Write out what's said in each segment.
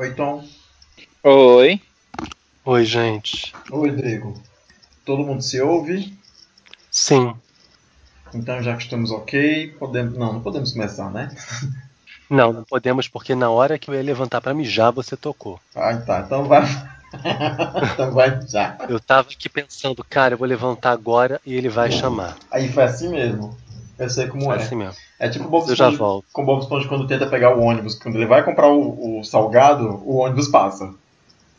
Oi, Tom. Oi. Oi, gente. Oi, Rodrigo. Todo mundo se ouve? Sim. Então, já que estamos ok, podemos. Não, não podemos começar, né? Não, não podemos, porque na hora que eu ia levantar pra mijar, você tocou. Ah, tá. Então vai. então vai já. Eu tava aqui pensando, cara, eu vou levantar agora e ele vai chamar. Aí foi assim mesmo. Eu sei como Foi é. assim mesmo. É tipo Bob Eu já Esponja, volto. com Bob Esponja quando tenta pegar o ônibus. Quando ele vai comprar o, o salgado, o ônibus passa.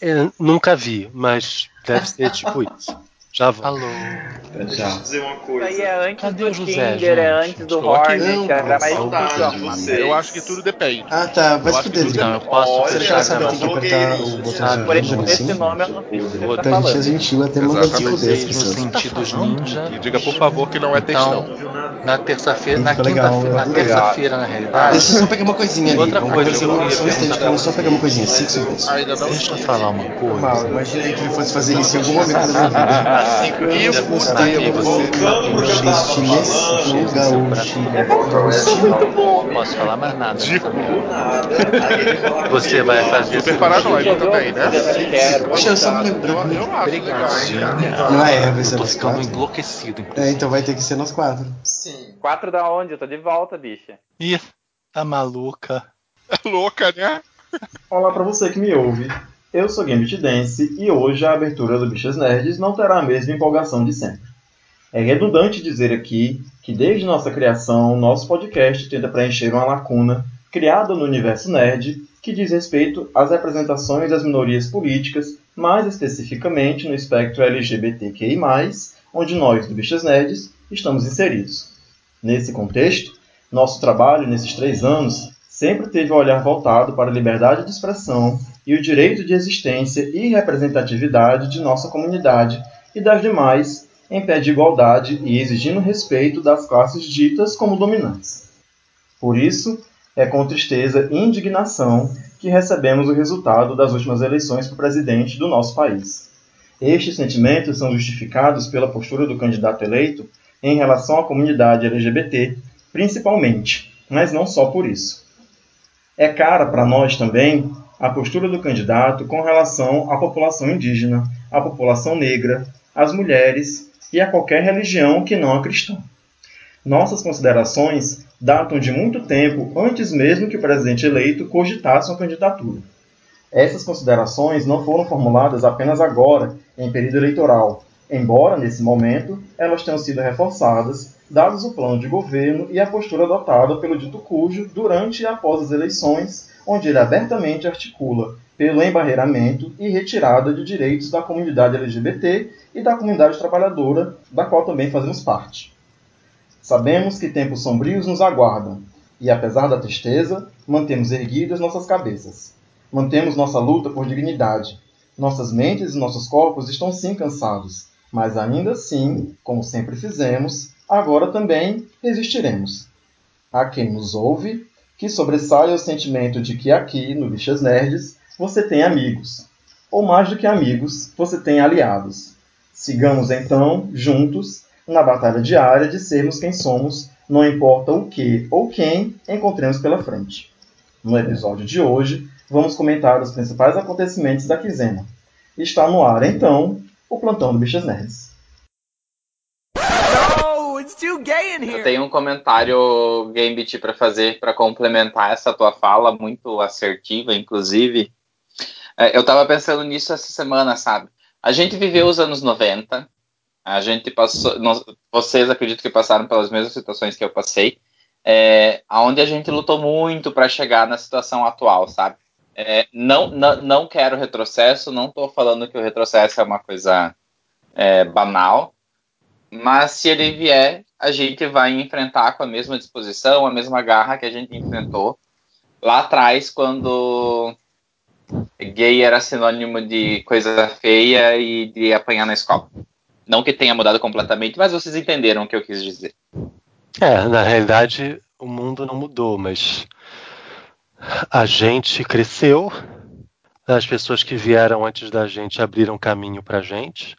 Eu nunca vi, mas deve ser tipo isso. Já volto. Alô. É, Deixa eu dizer uma Isso coisa. aí é antes Cadê do o José, Tinder, é gente? antes do. Hornet, Não, era mais difícil de arrumar. você. Eu acho que tudo depende. Ah, tá. Vai se fuder. Não, eu posso Olha, quer saber tem que apertar o botão Ah, por de esse assim? nome eu não sei o que você tá gente é gentil, até mandar se fuder as pessoas. sentidos ninja. E diga, por favor, que não é textão. Então, na terça-feira, na quinta-feira, na terça-feira, na realidade. Deixa eu só pegar uma coisinha ali. Outra coisa que eu vamos só pegar uma coisinha. Cinco segundos. Ainda não. Deixa eu falar uma coisa. Imaginei que ele fosse fazer isso em algum momento da minha vida. E Está fudeu você. Voltando pro que eu tava Chinês, falando. gaúcho. Não posso falar mais nada. Ele fala Você vai fazer Super paranoico também, né? Deixa eu só me Eu, lembrar. eu acho. Não é, vai ser Eu tô nós ficando quatro. enlouquecido. É, então vai ter que ser nós quatro. Sim. Quatro da onde? Eu tô de volta, bicha. Ih, tá maluca. É louca, né? Olá pra você que me ouve. Eu sou Gambit Dance e hoje a abertura do Bichas Nerds não terá a mesma empolgação de sempre. É redundante dizer aqui que desde nossa criação, nosso podcast tenta preencher uma lacuna criada no universo nerd que diz respeito às representações das minorias políticas, mais especificamente no espectro LGBTQI+, onde nós, do Bichas Nerds, estamos inseridos. Nesse contexto, nosso trabalho nesses três anos sempre teve o olhar voltado para a liberdade de expressão e o direito de existência e representatividade de nossa comunidade e das demais em pé de igualdade e exigindo respeito das classes ditas como dominantes. Por isso, é com tristeza e indignação que recebemos o resultado das últimas eleições para presidente do nosso país. Estes sentimentos são justificados pela postura do candidato eleito em relação à comunidade LGBT, principalmente, mas não só por isso. É cara para nós também a postura do candidato com relação à população indígena, à população negra, às mulheres e a qualquer religião que não a cristã. Nossas considerações datam de muito tempo antes mesmo que o presidente eleito cogitasse uma candidatura. Essas considerações não foram formuladas apenas agora, em período eleitoral, embora, nesse momento, elas tenham sido reforçadas, dados o plano de governo e a postura adotada pelo dito cujo durante e após as eleições, onde ele abertamente articula pelo embarreiramento e retirada de direitos da comunidade LGBT e da comunidade trabalhadora, da qual também fazemos parte. Sabemos que tempos sombrios nos aguardam, e apesar da tristeza, mantemos erguidas nossas cabeças. Mantemos nossa luta por dignidade. Nossas mentes e nossos corpos estão sim cansados, mas ainda assim, como sempre fizemos, agora também resistiremos. A quem nos ouve, que sobressaia o sentimento de que aqui, no Bichas Nerds, você tem amigos. Ou mais do que amigos, você tem aliados. Sigamos então, juntos, na batalha diária de sermos quem somos, não importa o que ou quem encontremos pela frente. No episódio de hoje, vamos comentar os principais acontecimentos da quinzena. Está no ar, então, o plantão do Bichas Nerds. Eu tenho um comentário, Gambit, para fazer, para complementar essa tua fala, muito assertiva, inclusive. É, eu tava pensando nisso essa semana, sabe? A gente viveu os anos 90, a gente passou, nós- vocês acredito que passaram pelas mesmas situações que eu passei, é, onde a gente lutou muito para chegar na situação atual, sabe? É, não, não, não quero retrocesso, não estou falando que o retrocesso é uma coisa é, banal, mas se ele vier, a gente vai enfrentar com a mesma disposição, a mesma garra que a gente enfrentou lá atrás, quando gay era sinônimo de coisa feia e de apanhar na escola. Não que tenha mudado completamente, mas vocês entenderam o que eu quis dizer. É, na realidade, o mundo não mudou, mas a gente cresceu, as pessoas que vieram antes da gente abriram caminho pra gente,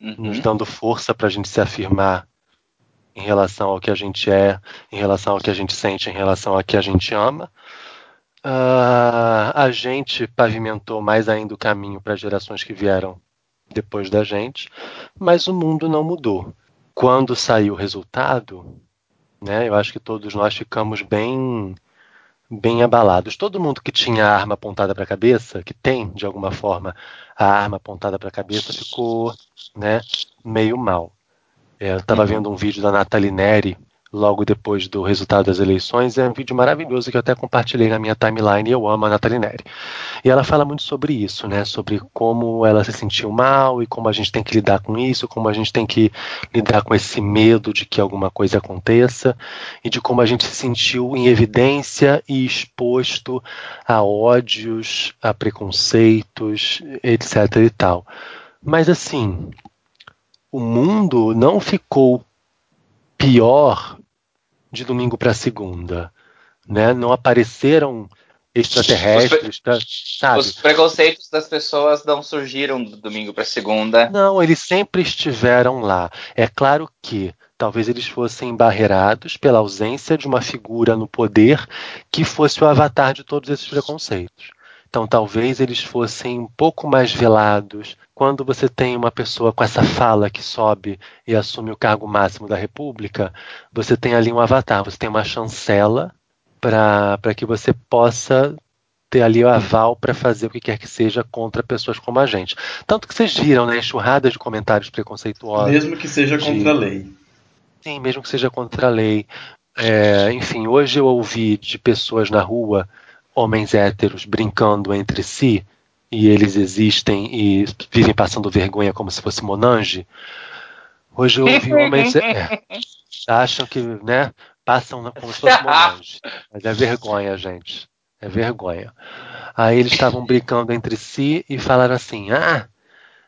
Uhum. nos dando força pra gente se afirmar em relação ao que a gente é, em relação ao que a gente sente, em relação ao que a gente ama. uh, a gente pavimentou mais ainda o caminho para as gerações que vieram depois da gente, mas o mundo não mudou. Quando saiu o resultado, né, eu acho que todos nós ficamos bem bem abalados. Todo mundo que tinha a arma apontada para a cabeça, que tem de alguma forma a arma apontada para a cabeça, ficou né, meio mal. É, eu estava uhum. vendo um vídeo da Nathalie Neri logo depois do resultado das eleições. É um vídeo maravilhoso que eu até compartilhei na minha timeline e eu amo a Nathalie Neri. E ela fala muito sobre isso, né? Sobre como ela se sentiu mal e como a gente tem que lidar com isso, como a gente tem que lidar com esse medo de que alguma coisa aconteça e de como a gente se sentiu em evidência e exposto a ódios, a preconceitos, etc e tal. Mas assim, o mundo não ficou pior de domingo para segunda, né? Não apareceram extraterrestres, os, sabe? Os preconceitos das pessoas não surgiram do domingo para segunda. Não, eles sempre estiveram lá. É claro que talvez eles fossem embarreirados pela ausência de uma figura no poder que fosse o avatar de todos esses preconceitos. Então, talvez eles fossem um pouco mais velados. Quando você tem uma pessoa com essa fala que sobe e assume o cargo máximo da República, você tem ali um avatar, você tem uma chancela para que você possa ter ali o aval para fazer o que quer que seja contra pessoas como a gente. Tanto que vocês viram, né, enxurradas de comentários preconceituosos. Mesmo que seja de... contra a lei. Sim, mesmo que seja contra a lei. É, enfim, hoje eu ouvi de pessoas na rua homens héteros brincando entre si e eles existem e vivem passando vergonha como se fosse Monange. Hoje eu ouvi homens é, acham que, né, passam como se fosse Monange. Mas é vergonha, gente. É vergonha. Aí eles estavam brincando entre si e falaram assim: "Ah,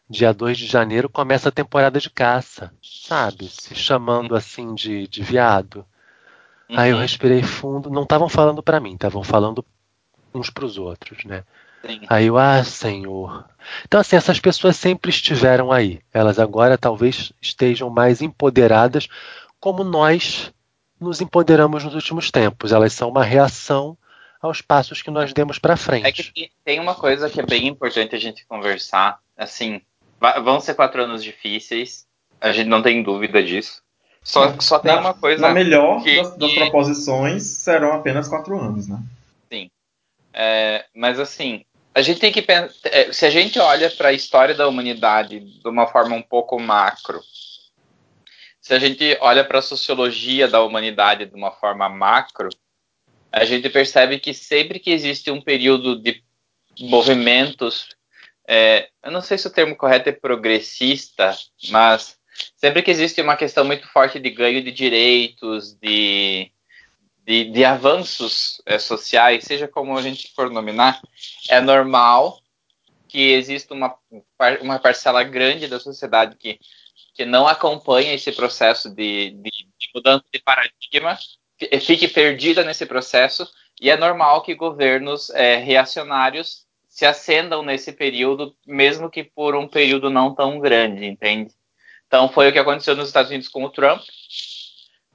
dia 2 de janeiro começa a temporada de caça", sabe? Se chamando assim de, de viado. Uhum. Aí eu uhum. respirei fundo, não estavam falando para mim, estavam falando uns para os outros, né? Sim. Aí eu, ah, Senhor. Então, assim, essas pessoas sempre estiveram aí. Elas agora talvez estejam mais empoderadas, como nós nos empoderamos nos últimos tempos. Elas são uma reação aos passos que nós demos para frente. É que tem uma coisa que é bem importante a gente conversar. Assim, vão ser quatro anos difíceis, a gente não tem dúvida disso. Só, só tem na, uma coisa. Na melhor que, das, das que... proposições, serão apenas quatro anos, né? É, mas assim, a gente tem que pensar. É, se a gente olha para a história da humanidade de uma forma um pouco macro, se a gente olha para a sociologia da humanidade de uma forma macro, a gente percebe que sempre que existe um período de movimentos, é, eu não sei se o termo correto é progressista, mas sempre que existe uma questão muito forte de ganho de direitos, de de, de avanços é, sociais, seja como a gente for nominar, é normal que exista uma, uma parcela grande da sociedade que, que não acompanha esse processo de, de, de mudança de paradigma, fique perdida nesse processo, e é normal que governos é, reacionários se acendam nesse período, mesmo que por um período não tão grande, entende? Então foi o que aconteceu nos Estados Unidos com o Trump,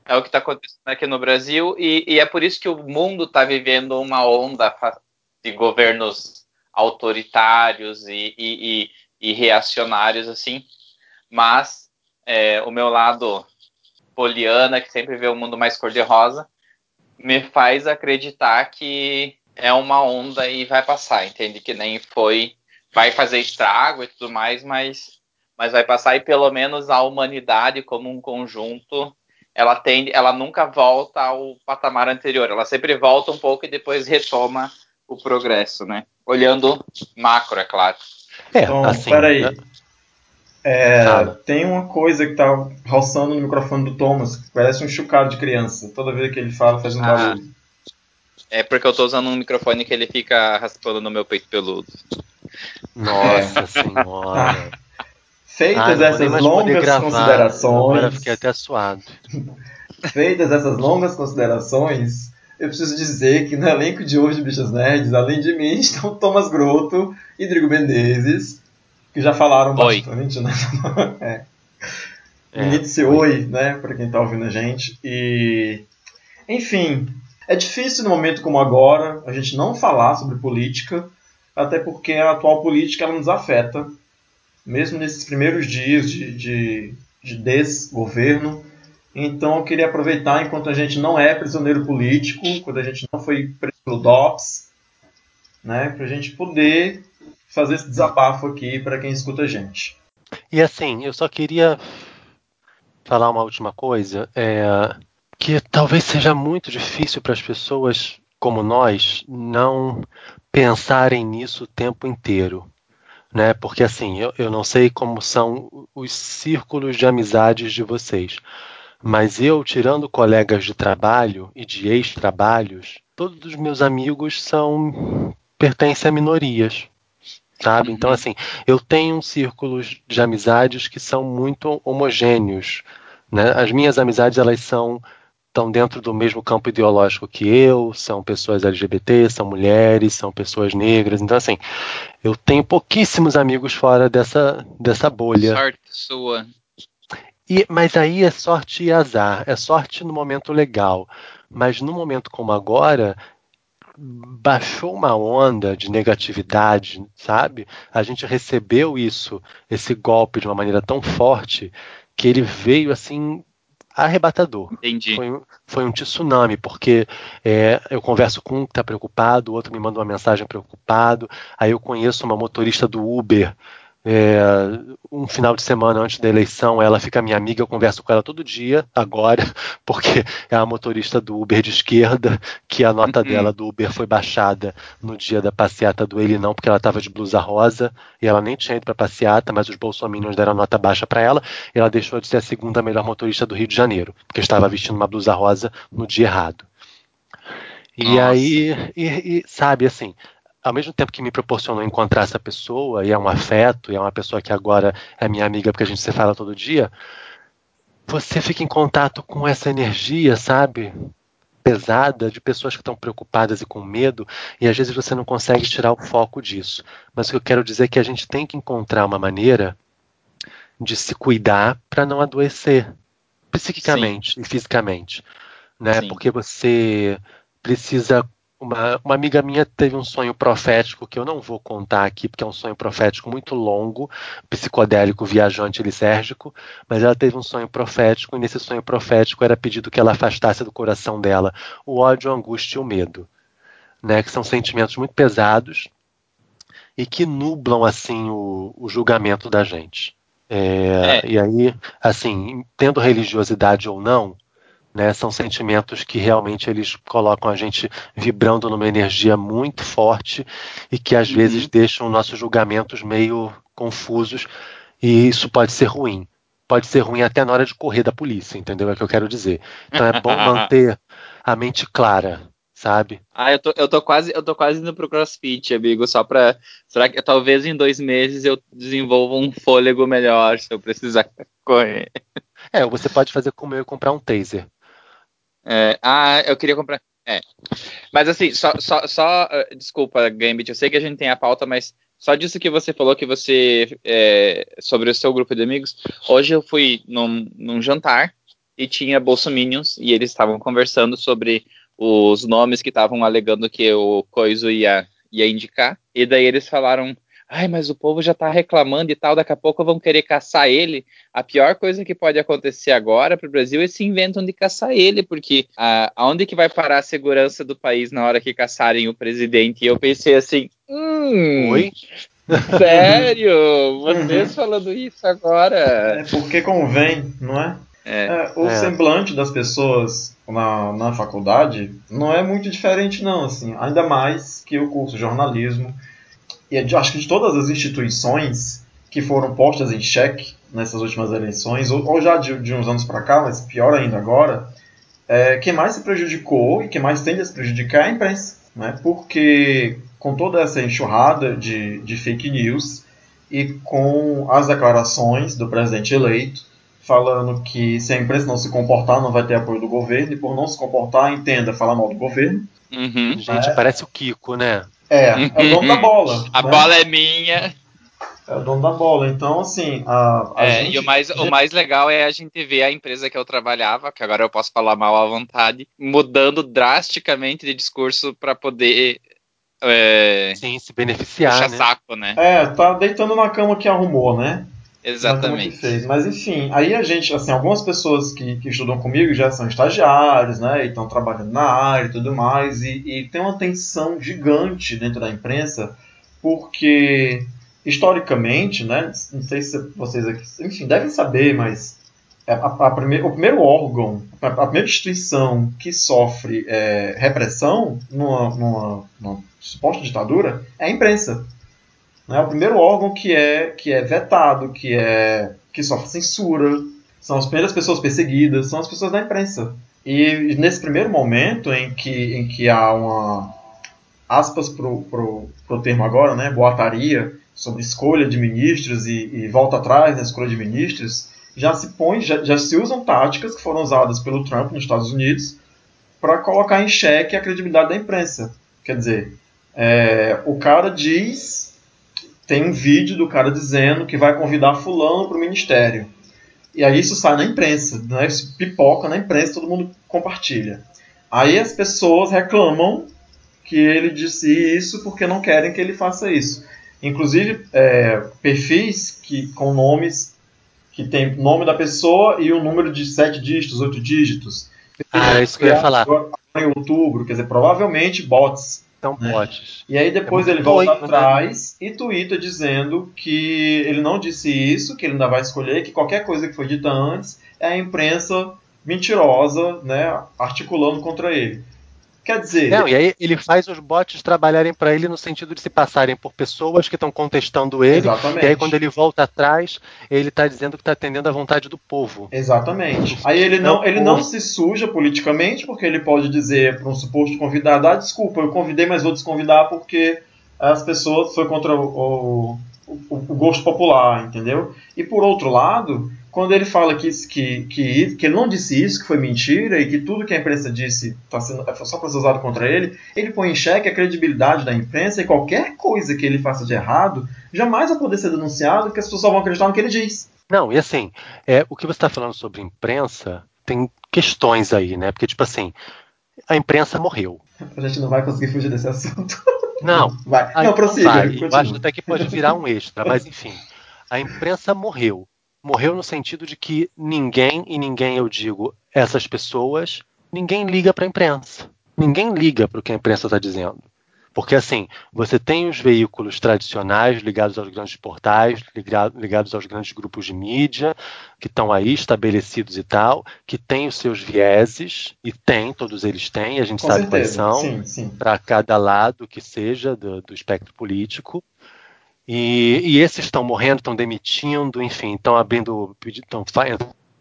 é o que está acontecendo aqui no Brasil e, e, é por isso que o mundo está vivendo uma onda de governos autoritários e, e, e reacionários assim. Mas é, o meu lado poliana, que sempre vê o mundo mais cor-de-rosa, me faz acreditar que é uma onda e vai passar, entende? Que nem foi, vai fazer estrago e tudo mais, mas, mas vai passar e pelo menos a humanidade como um conjunto ela tende, ela nunca volta ao patamar anterior, ela sempre volta um pouco e depois retoma o progresso, né? Olhando macro, é claro. É, então, assim, peraí. Né? É, tem uma coisa que tá roçando no microfone do Thomas, que parece um chucado de criança. Toda vez que ele fala, faz um ah, barulho. É porque eu tô usando um microfone que ele fica raspando no meu peito peludo. Nossa senhora. Feitas ah, essas longas gravar, considerações. Agora fiquei até suado. Feitas essas longas considerações, eu preciso dizer que no elenco de hoje de Bichas Nerds, além de mim, estão Thomas Grotto e Drigo Menezes, que já falaram oi. bastante, né? é. é. Oi, oi, né? Pra quem tá ouvindo a gente. E. Enfim. É difícil no momento como agora a gente não falar sobre política, até porque a atual política ela nos afeta, mesmo nesses primeiros dias de, de, de desgoverno. Então eu queria aproveitar enquanto a gente não é prisioneiro político, quando a gente não foi preso pelo DOPS, né, para a gente poder fazer esse desabafo aqui para quem escuta a gente. E assim, eu só queria falar uma última coisa. É, que talvez seja muito difícil para as pessoas como nós não pensarem nisso o tempo inteiro. Né? Porque assim, eu, eu não sei como são os círculos de amizades de vocês, mas eu, tirando colegas de trabalho e de ex-trabalhos, todos os meus amigos são pertencem a minorias, sabe? Então, assim, eu tenho círculos de amizades que são muito homogêneos, né? As minhas amizades, elas são estão dentro do mesmo campo ideológico que eu, são pessoas LGBT, são mulheres, são pessoas negras. Então, assim, eu tenho pouquíssimos amigos fora dessa, dessa bolha. Sorte sua. E, mas aí é sorte e azar. É sorte no momento legal. Mas no momento como agora, baixou uma onda de negatividade, sabe? A gente recebeu isso, esse golpe de uma maneira tão forte que ele veio assim arrebatador. Entendi. Foi, foi um tsunami, porque é, eu converso com um que está preocupado, o outro me manda uma mensagem preocupado, aí eu conheço uma motorista do Uber é, um final de semana antes da eleição, ela fica minha amiga, eu converso com ela todo dia, agora, porque é a motorista do Uber de esquerda, que a nota uhum. dela do Uber foi baixada no dia da passeata do Ele Não, porque ela estava de blusa rosa, e ela nem tinha ido para passeata, mas os bolsominions deram nota baixa para ela, e ela deixou de ser a segunda melhor motorista do Rio de Janeiro, porque estava vestindo uma blusa rosa no dia errado. E Nossa. aí, e, e, sabe, assim, ao mesmo tempo que me proporcionou encontrar essa pessoa, e é um afeto, e é uma pessoa que agora é minha amiga porque a gente se fala todo dia, você fica em contato com essa energia, sabe? Pesada de pessoas que estão preocupadas e com medo, e às vezes você não consegue tirar o foco disso. Mas o que eu quero dizer é que a gente tem que encontrar uma maneira de se cuidar para não adoecer psiquicamente Sim. e fisicamente, né? Sim. Porque você precisa uma, uma, amiga minha teve um sonho profético que eu não vou contar aqui, porque é um sonho profético muito longo, psicodélico, viajante, lisérgico, mas ela teve um sonho profético, e nesse sonho profético era pedido que ela afastasse do coração dela o ódio, a angústia e o medo, né, que são sentimentos muito pesados e que nublam assim o, o julgamento da gente. É, é. E aí, assim, tendo religiosidade ou não, né? São sentimentos que realmente eles colocam a gente vibrando numa energia muito forte e que às uhum. vezes deixam nossos julgamentos meio confusos e isso pode ser ruim. Pode ser ruim até na hora de correr da polícia, entendeu? É o que eu quero dizer. Então é bom manter a mente clara, sabe? Ah, eu tô, eu tô quase, eu tô quase indo pro CrossFit, amigo, só pra. Será que talvez em dois meses eu desenvolva um fôlego melhor se eu precisar correr? É, você pode fazer como eu e comprar um taser. É, ah, eu queria comprar. É. Mas assim, só, só, só uh, desculpa, Gambit, eu sei que a gente tem a pauta, mas só disso que você falou que você é, sobre o seu grupo de amigos. Hoje eu fui num, num jantar e tinha bolsominions e eles estavam conversando sobre os nomes que estavam alegando que o Coiso ia, ia indicar. E daí eles falaram ai, mas o povo já tá reclamando e tal, daqui a pouco vão querer caçar ele. A pior coisa que pode acontecer agora para o Brasil é se inventam de caçar ele, porque a, aonde que vai parar a segurança do país na hora que caçarem o presidente? E eu pensei assim, hum, Oi? Sério? Vocês falando isso agora? É porque convém, não é? É. É, o é. semblante das pessoas na, na faculdade não é muito diferente, não, assim. Ainda mais que o curso de jornalismo e acho que de todas as instituições que foram postas em xeque nessas últimas eleições, ou, ou já de, de, uns anos para cá, mas pior ainda agora, é, quem mais se prejudicou e quem mais tende a se prejudicar é a imprensa, né? porque com toda essa enxurrada de, de fake news e com as declarações do presidente eleito, falando que se a imprensa não se comportar não vai ter apoio do governo, e por não se comportar, entenda falar mal do governo. Uhum. Gente, é. parece o Kiko, né? É, é o dono da bola. A né? bola é minha. É o dono da bola. Então, assim, a, a É, gente... e o mais, o mais legal é a gente ver a empresa que eu trabalhava, que agora eu posso falar mal à vontade, mudando drasticamente de discurso para poder é, Sim, se beneficiar, puxar né? saco, né? É, tá deitando na cama que arrumou, né? Exatamente. fez. Mas enfim, aí a gente, assim, algumas pessoas que, que estudam comigo já são estagiários, né? E estão trabalhando na área e tudo mais. E, e tem uma tensão gigante dentro da imprensa, porque historicamente, né? Não sei se vocês aqui, enfim, devem saber, mas a, a primeir, o primeiro órgão, a, a primeira instituição que sofre é, repressão numa, numa, numa suposta ditadura é a imprensa. Né? O primeiro órgão que é, que é vetado, que, é, que sofre censura, são as primeiras pessoas perseguidas, são as pessoas da imprensa. E nesse primeiro momento em que, em que há uma aspas pro, pro, pro termo agora, né, boataria, sobre escolha de ministros e, e volta atrás na escolha de ministros, já se põe, já, já se usam táticas que foram usadas pelo Trump nos Estados Unidos para colocar em xeque a credibilidade da imprensa. Quer dizer, é, o cara diz, tem um vídeo do cara dizendo que vai convidar fulano para o ministério. E aí isso sai na imprensa, né? Isso pipoca na imprensa, todo mundo compartilha. Aí as pessoas reclamam que ele disse isso porque não querem que ele faça isso. Inclusive, é, perfis que, com nomes que tem nome da pessoa e um número de sete dígitos, oito dígitos. Ah, é isso que eu ia falar. Agora, em outubro, quer dizer, provavelmente bots. São né? bots. E aí depois É ele volta doido, né? atrás e twitta dizendo que ele não disse isso, que ele ainda vai escolher, que qualquer coisa que foi dita antes é a imprensa mentirosa, né, articulando contra ele. Quer dizer, Não, e aí ele faz os bots trabalharem para ele no sentido de se passarem por pessoas que estão contestando ele. exatamente. E aí quando ele volta atrás, ele está dizendo que está atendendo à vontade do povo. Exatamente. Aí ele não, ele não se suja politicamente, porque ele pode dizer para um suposto convidado: ah, desculpa, eu convidei, mas vou desconvidar porque as pessoas foi contra o, o, o gosto popular, entendeu? E por outro lado, quando ele fala que, que, que, que ele não disse isso, que foi mentira e que tudo que a imprensa disse tá sendo, é só para ser usado contra ele, ele põe em xeque a credibilidade da imprensa e qualquer coisa que ele faça de errado jamais vai poder ser denunciado, porque as pessoas só vão acreditar no que ele diz. Não, e assim, é, o que você está falando sobre imprensa, tem questões aí, né? Porque, tipo assim, a imprensa morreu. A gente não vai conseguir fugir desse assunto. Não, Vai. Não, prossiga. vai. Eu acho até que pode virar um extra, mas enfim. A imprensa morreu. Morreu no sentido de que ninguém, e ninguém eu digo, essas pessoas, ninguém liga para a imprensa. Ninguém liga para o que a imprensa está dizendo. Porque assim, você tem os veículos tradicionais ligados aos grandes portais, liga- ligados aos grandes grupos de mídia, que estão aí estabelecidos e tal, que têm os seus vieses, e tem, todos eles têm, a gente Com sabe quais certeza. são Sim, sim. para cada lado que seja do, do espectro político. E, e esses estão morrendo, estão demitindo, enfim, estão abrindo, estão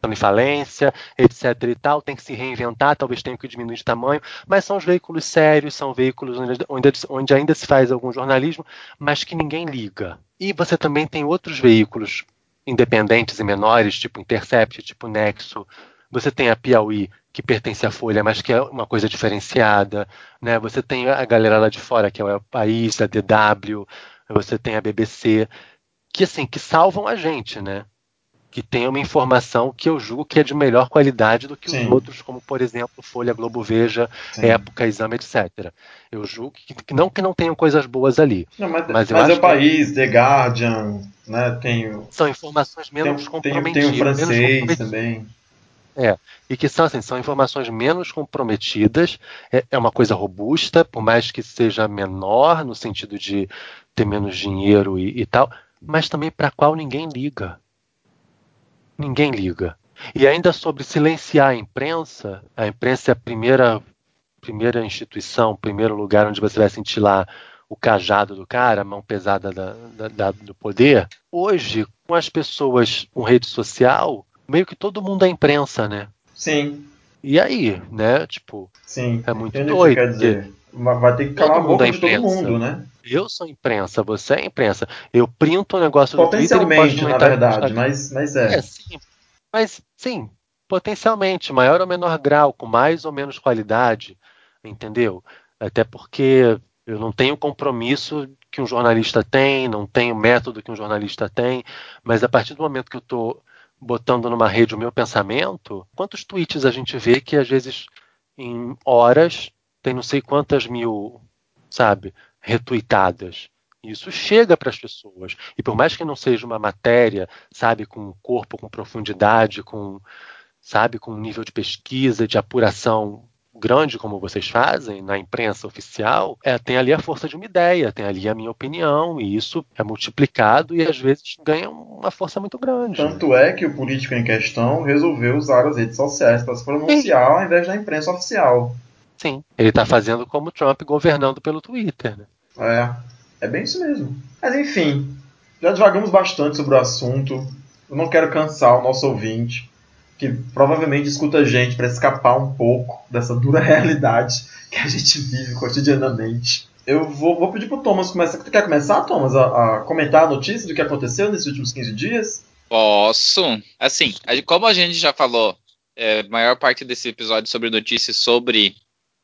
em falência, etc. e tal, tem que se reinventar, talvez tenha que diminuir de tamanho, mas são os veículos sérios, são veículos onde, onde, onde ainda se faz algum jornalismo, mas que ninguém liga. E você também tem outros veículos independentes e menores, tipo Intercept, tipo Nexo. Você tem a Piauí, que pertence à Folha, mas que é uma coisa diferenciada. Né? Você tem a galera lá de fora, que é o País, a DW, você tem a BBC, que assim, que salvam a gente, né? Que tem uma informação que eu julgo que é de melhor qualidade do que Sim. os outros, como por exemplo Folha, Globo, Veja, sim. Época, Exame, etc. Eu julgo que, que não que não tenham coisas boas ali. Não, mas Mas mas, eu é o que- país, The Guardian, né? Tem o, São informações tem, menos o- tem, o- comprometidas. tem o menos francês também. E que são assim, são informações menos comprometidas, é, é uma coisa robusta, por mais que seja menor no sentido de ter menos dinheiro e, e tal, mas também para a qual ninguém liga. Ninguém liga. E ainda sobre silenciar a imprensa, a imprensa é a primeira, primeira instituição, primeiro lugar onde você vai sentir lá o cajado do cara, a mão pesada da- da- da- do poder. Hoje, com as pessoas com rede social, meio que todo mundo é imprensa, né? Sim, E aí, né? Tipo, sim. é muito Entende o que doido. quer dizer? Vai ter que calar a boca é de todo imprensa. mundo, né? Eu sou imprensa, você é imprensa. Eu printo um negócio no Twitter e posto Potencialmente, na verdade, mas, mas é. É, sim. Mas, sim, potencialmente, maior ou menor grau, com mais ou menos qualidade, entendeu? Até porque eu não tenho compromisso que um jornalista tem, não tem o método que um jornalista tem, mas a partir do momento que eu estou botando numa rede o meu pensamento, quantos tweets a gente vê que às vezes em horas tem não sei quantas mil, sabe, retuitadas. Isso chega para as pessoas. E por mais que não seja uma matéria, sabe, com corpo, com profundidade, com, sabe, com um nível de pesquisa, de apuração grande como vocês fazem na imprensa oficial, é, tem ali a força de uma ideia, tem ali a minha opinião, e isso é multiplicado e às vezes ganha uma força muito grande. Tanto é que o político em questão resolveu usar as redes sociais para se pronunciar Sim. ao invés da imprensa oficial. Sim, ele está fazendo como Trump governando pelo Twitter. Né? É, é bem isso mesmo. Mas enfim, já divagamos bastante sobre o assunto. Eu não quero cansar o nosso ouvinte que provavelmente escuta a gente para escapar um pouco dessa dura realidade que a gente vive cotidianamente. Eu vou, vou pedir pro Thomas começar. Tu quer começar, Thomas, a, a, comentar a notícia do que aconteceu nesses últimos 15 dias? Posso. Assim, como a gente já falou, é, a maior parte desse episódio sobre notícias sobre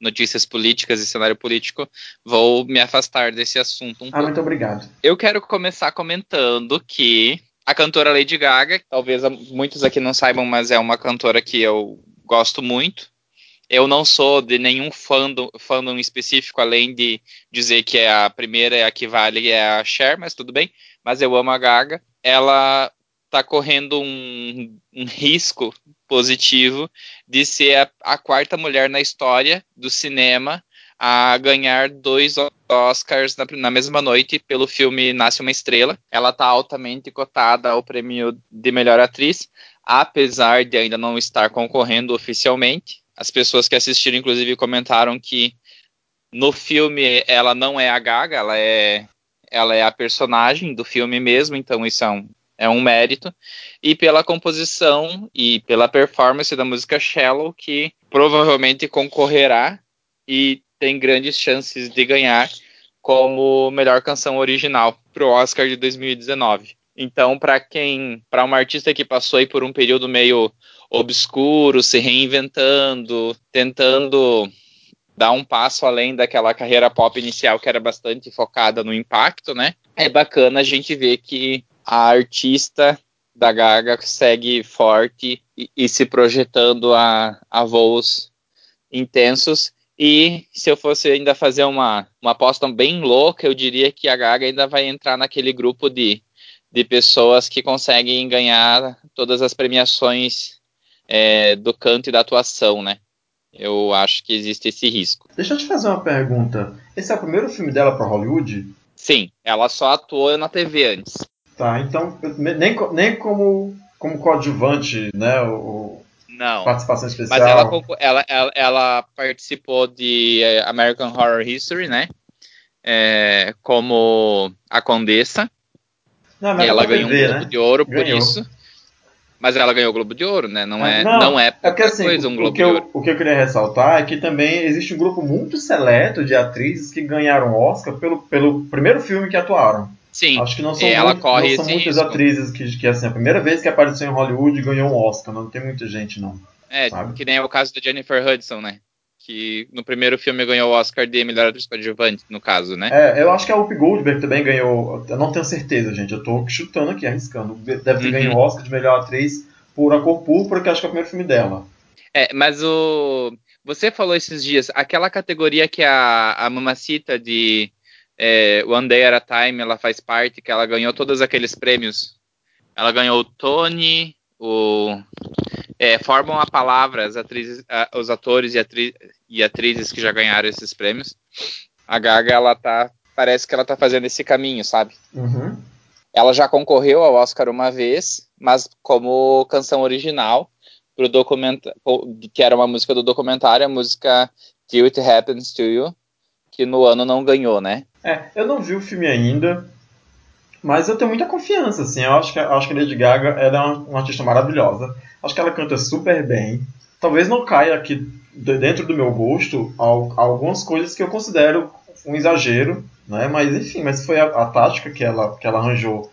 notícias políticas e cenário político, vou me afastar desse assunto um ah, pouco. muito obrigado. Eu quero começar comentando que a cantora Lady Gaga, talvez muitos aqui não saibam, mas é uma cantora que eu gosto muito. Eu não sou de nenhum fandom, fandom específico, além de dizer que é a primeira, é a que vale, é a Cher, mas tudo bem. Mas eu amo a Gaga. Ela está correndo um, um, risco positivo de ser a, a quarta mulher na história do cinema a ganhar dois Oscars na, na, mesma noite pelo filme Nasce uma Estrela. Ela está altamente cotada ao prêmio de melhor atriz, apesar de ainda não estar concorrendo oficialmente. As pessoas que assistiram, inclusive, comentaram que no filme ela não é a Gaga, ela é, ela é a personagem do filme mesmo, então isso é um, é um mérito. E pela composição e pela performance da música Shallow, que provavelmente concorrerá e tem grandes chances de ganhar como melhor canção original para o Oscar de 2019. Então, para quem, para uma artista que passou aí por um período meio obscuro, se reinventando, tentando dar um passo além daquela carreira pop inicial que era bastante focada no impacto, né? É bacana a gente ver que a artista da Gaga segue forte e, e se projetando a, a voos intensos e se eu fosse ainda fazer uma, uma aposta bem louca, eu diria que a Gaga ainda vai entrar naquele grupo de, de pessoas que conseguem ganhar todas as premiações é, do canto e da atuação, né? Eu acho que existe esse risco. Deixa eu te fazer uma pergunta. Esse é o primeiro filme dela para Hollywood? Ela ela só atuou na TV antes. Tá, então nem, nem como, como coadjuvante, né? O, não. Participação especial. Mas ela, ela, ela, ela participou de eh, American Horror History, né? É, como a Condessa. Não, e ela ganhou TV, um né? de Ouro ganhou. por isso. Mas ela ganhou o Globo de Ouro, né? Não é, não, não é, é porque, assim, coisa um Globo o que, eu, o que eu queria ressaltar é que também existe um grupo muito seleto de atrizes que ganharam Oscar pelo, pelo primeiro filme que atuaram. Sim. Acho que não são, ela muito, corre não são muitas risco. atrizes que, que, assim, a primeira vez que apareceu em Hollywood ganhou um Oscar. Não tem muita gente, não. É, sabe? que nem é o caso da Jennifer Hudson, né? Que no primeiro filme ganhou o Oscar de melhor atriz coadjuvante, no caso, né? É, eu acho que a Whoopi Goldberg também ganhou. Eu não tenho certeza, gente. Eu tô chutando aqui, arriscando. Deve ter uhum. ganho o Oscar de melhor atriz por A Cor Púrpura, que acho que é o primeiro filme dela. É, mas o. Você falou esses dias, aquela categoria que a, a Mamacita de é, One Day at a Time, ela faz parte, que ela ganhou todos aqueles prêmios. Ela ganhou o Tony, o é, formam a palavra as atrizes, a, os atores e, atri, e, atrizes que já ganharam esses prêmios. A Gaga, ela tá, parece que ela tá fazendo esse caminho, sabe? Uhum. Ela já concorreu ao Oscar uma vez, mas como canção original pro documentário, que era uma música do documentário, a música Till It Happens to You, que no ano não ganhou, né? É, eu não vi o filme ainda, mas eu tenho muita confiança, assim. Eu acho que, acho que a Lady Gaga ela é uma, uma artista maravilhosa. Acho que ela canta super bem. Talvez não caia aqui dentro do meu gosto algumas coisas que eu considero um exagero, né? Mas enfim, mas foi a, a tática que ela, que ela arranjou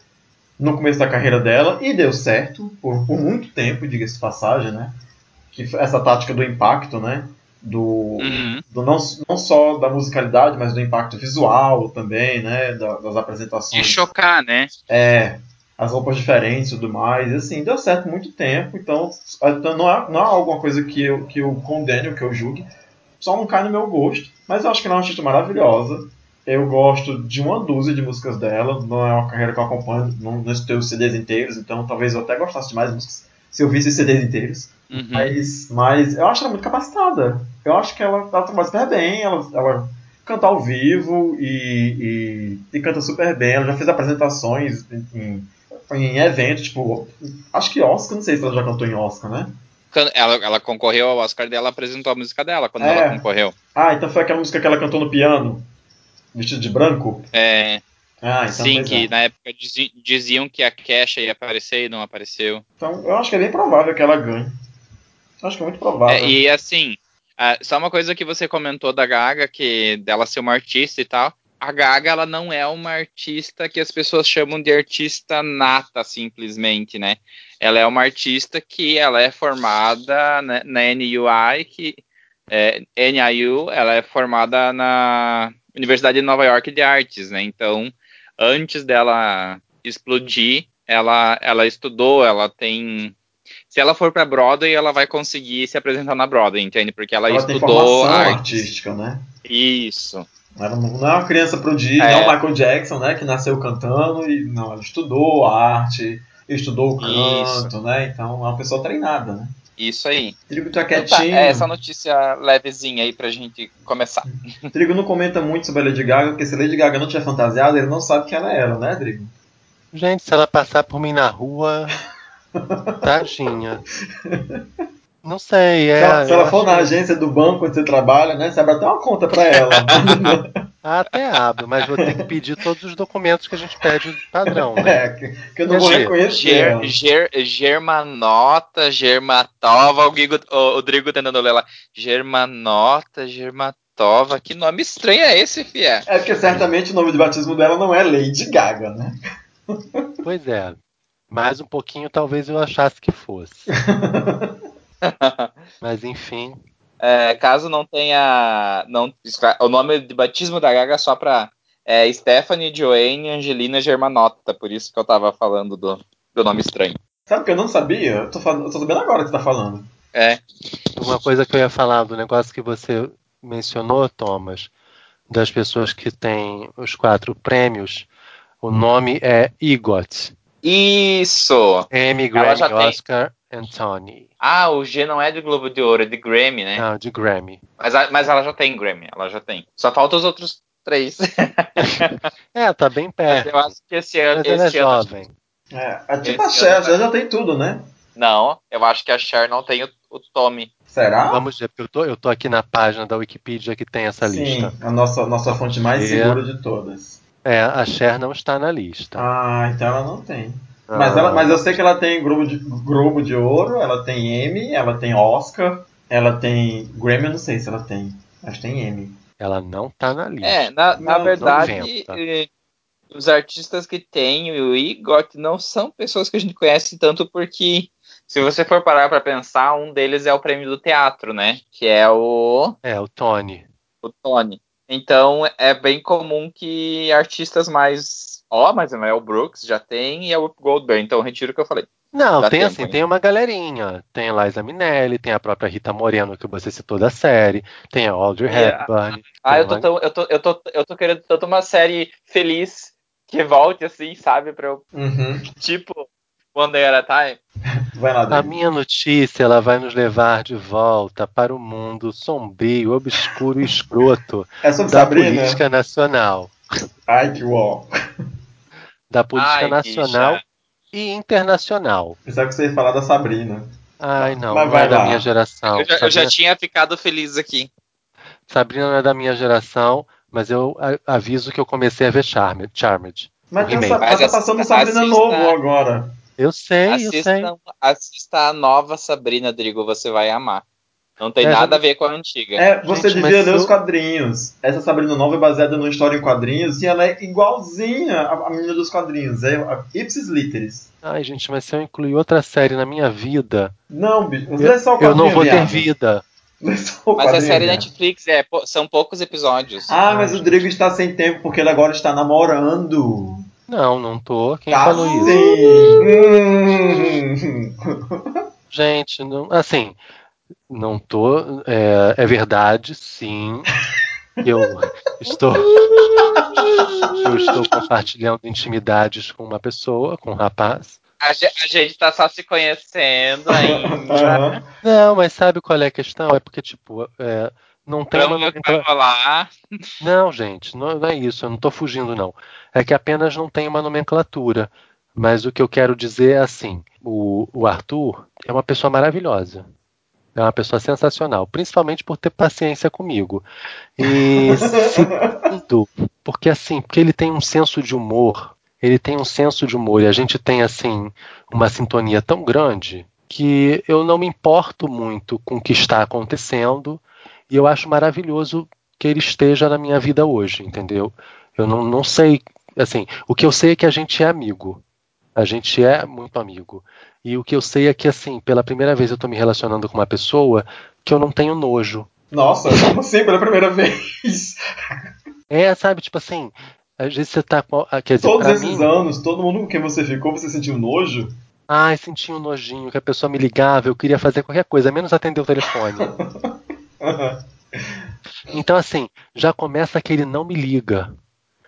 no começo da carreira dela e deu certo por, por muito tempo, diga-se de passagem, né? Que essa tática do impacto, né? Do, Uhum. do não, não só da musicalidade, mas do impacto visual também, né? da- das E apresentações. chocar, né? É, as roupas diferentes e tudo mais. E assim, deu certo muito tempo, então, então não, é, não é alguma coisa que eu, que eu condene ou que eu julgue. Só não cai no meu gosto. Mas eu acho que ela é uma artista maravilhosa. Eu gosto de uma dúzia de músicas dela. Não é uma carreira que eu acompanho, não, não escutei os CDs inteiros, então talvez eu até gostasse de mais músicas se eu visse os CDs inteiros. Uhum. Mas, mas eu acho ela muito capacitada. Eu acho que ela, ela trabalha super bem, ela, ela canta ao vivo e, e, e canta super bem. Ela já fez apresentações em, em, em eventos, tipo, acho que Oscar, não sei se ela já cantou em Oscar, né? Ela, ela concorreu ao Oscar dela, apresentou a música dela quando É. ela concorreu. Ah, então foi aquela música que ela cantou no piano, vestido de branco? É, Ah, então sim, que é. na época dizi- diziam que a Kesha ia aparecer e não apareceu. Então eu acho que é bem provável que ela ganhe. Eu acho que é muito provável. É, e assim, ah, só uma coisa que você comentou da Gaga, que dela ser uma artista e tal. A Gaga, ela não é uma artista que as pessoas chamam de artista nata, simplesmente, né? Ela é uma artista que ela é formada né, na NUI, que é, NIU, ela é formada na Universidade de Nova York de Artes, né? Então, antes dela explodir, ela, ela estudou, ela tem se ela for pra Broadway, ela vai conseguir se apresentar na Broadway, entende? Porque ela, ela tem estudou formação arte. artística, né? Isso. Ela não é uma criança prodígio, É. não é o Michael Jackson, né? Que nasceu cantando e não, ela estudou arte, estudou o canto, né? Então é uma pessoa treinada, né? Isso aí. Trigo tá Então tá, quietinho. é essa notícia levezinha aí pra gente começar. Trigo não comenta muito sobre a Lady Gaga, porque se a Lady Gaga não tiver fantasiada, ele não sabe que ela era, né, Trigo? Gente, se ela passar por mim na rua, tadinha. Não sei, é. se ela, se ela for acho- na agência do banco onde você trabalha, né? Você abre até uma conta pra ela. Ah, Até abro, mas vou ter que pedir todos os documentos que a gente pede padrão, né? é, que, que eu não vou Ger- reconhecer. Ger, ger, germanota, germatova, o, Guigo, o, o Drigo tentando ler lá. Germanota, germatova. Que nome estranho é esse, fia? É porque certamente o nome de batismo dela não é Lady Gaga, né? Pois é. Mais um pouquinho talvez eu achasse que fosse. Mas enfim. É, caso não tenha. Não, o nome de batismo da Gaga é só pra é, Stephanie Joanne Angelina Germanota. Por isso que eu tava falando do, do nome estranho. Sabe o que eu não sabia? Eu tô, falando, eu tô sabendo agora que você tá falando. É. Uma coisa que eu ia falar do negócio que você mencionou, Thomas, das pessoas que têm os quatro prêmios, o nome é EGOT. Isso! Emmy, Ela Grammy, já tem. Oscar and Tony. Ah, o G não é de Globo de Ouro, é de Grammy, né? Não, de Grammy. Mas, mas ela já tem Grammy, ela já tem. Só falta os outros três. É, tá bem Mas perto. eu acho que esse ano. Mas ela é esse ano jovem. É, é tipo Esse a Cher, ano a Cher já tem tudo, né? não, eu acho que a Cher não tem o, o Tommy. Será? Vamos ver, porque eu tô, eu tô aqui na página da Wikipedia que tem essa Sim, lista. a nossa, nossa fonte mais É. segura de todas. É, a Cher não está na lista. Ah, então ela não tem. Mas, Ah, ela, mas eu sei que ela tem Globo de, Globo de Ouro, ela tem Emmy, ela tem Oscar, ela tem Grammy, eu não sei se ela tem. Acho que tem Emmy. Ela não tá na lista. É, na, na Não, verdade, 90. eh, os artistas que tem o EGOT não são pessoas que a gente conhece tanto porque, se você for parar pra pensar, um deles é o prêmio do teatro, né? Que é o, É, o Tony. o Tony. Então, é bem comum que artistas mais... Ó, mas o Mel Brooks já tem e a Whoopi Goldberg, então retiro o que eu falei. Não, Dá tem tempo, assim, hein? tem uma galerinha. Tem a Liza Minnelli, tem a própria Rita Moreno, que você citou da série, tem a Audrey É, Hepburn. Ah, eu tô, uma- tão, eu, tô, eu, tô, eu tô querendo tanto uma série feliz que volte assim, sabe? Pra eu, Uhum. tipo, One Day at a Time. Vai lá, A minha notícia, ela vai nos levar de volta para o mundo sombrio, obscuro e escroto É sobre da Sabrina? política nacional. Ai, que uó. Da política Ai, nacional e internacional. Pensava que você ia falar da Sabrina. Ai, não, Mas não vai é da lá. minha geração. Eu já, eu já Sabrina, tinha ficado feliz aqui. Sabrina não é da minha geração, mas eu aviso que eu comecei a ver Charmed. Charmed. Mas, O tem remake. Sa- mas Mas tá passando Sabrina assista- novo agora. Eu sei, eu sei. Assista, assista a nova Sabrina, Drigo, você vai amar. Não tem É, nada a ver com a antiga. É, você Gente, devia ler eu- os quadrinhos. Essa Sabrina nova é baseada numa história em quadrinhos e ela é igualzinha à à menina dos quadrinhos. É a Ipsis Literis. Ai, gente, mas se eu incluir outra série na minha vida, Não, bicho. eu, Lê só o eu não vou ter vida. Mas é quadrinho série. Netflix, é, são poucos episódios. Ah, mas o Rodrigo está sem tempo porque ele agora está namorando. Não, não tô. Quem tá falou isso? sim. Gente, não, assim, não tô. É, é verdade, sim. Eu estou. Eu estou compartilhando intimidades com uma pessoa, com um rapaz. A, ge- a gente tá só se conhecendo ainda. Não, mas sabe qual é a questão? É porque, tipo, é, não tem uma nomenclatura. Não, gente, não, não é isso, eu não tô fugindo, não. É que apenas não tem uma nomenclatura. Mas o que eu quero dizer é assim: o, o Arthur é uma pessoa maravilhosa. É uma pessoa sensacional, principalmente por ter paciência comigo. E segundo, porque assim, porque ele tem um senso de humor, ele tem um senso de humor e a gente tem assim uma sintonia tão grande que eu não me importo muito com o que está acontecendo e eu acho maravilhoso que ele esteja na minha vida hoje, entendeu? Eu não, não sei, assim, o que eu sei é que a gente é amigo. A gente é muito amigo. E o que eu sei é que, assim, pela primeira vez eu tô me relacionando com uma pessoa que eu não tenho nojo. Nossa, como assim pela primeira vez? É, sabe, tipo assim, às vezes você tá com. Quer dizer, Todos esses mim, anos, todo mundo com quem você ficou, você sentiu nojo? ai, senti um nojinho, que a pessoa me ligava, eu queria fazer qualquer coisa, menos atender o telefone. Então, assim, já começa que ele não me liga.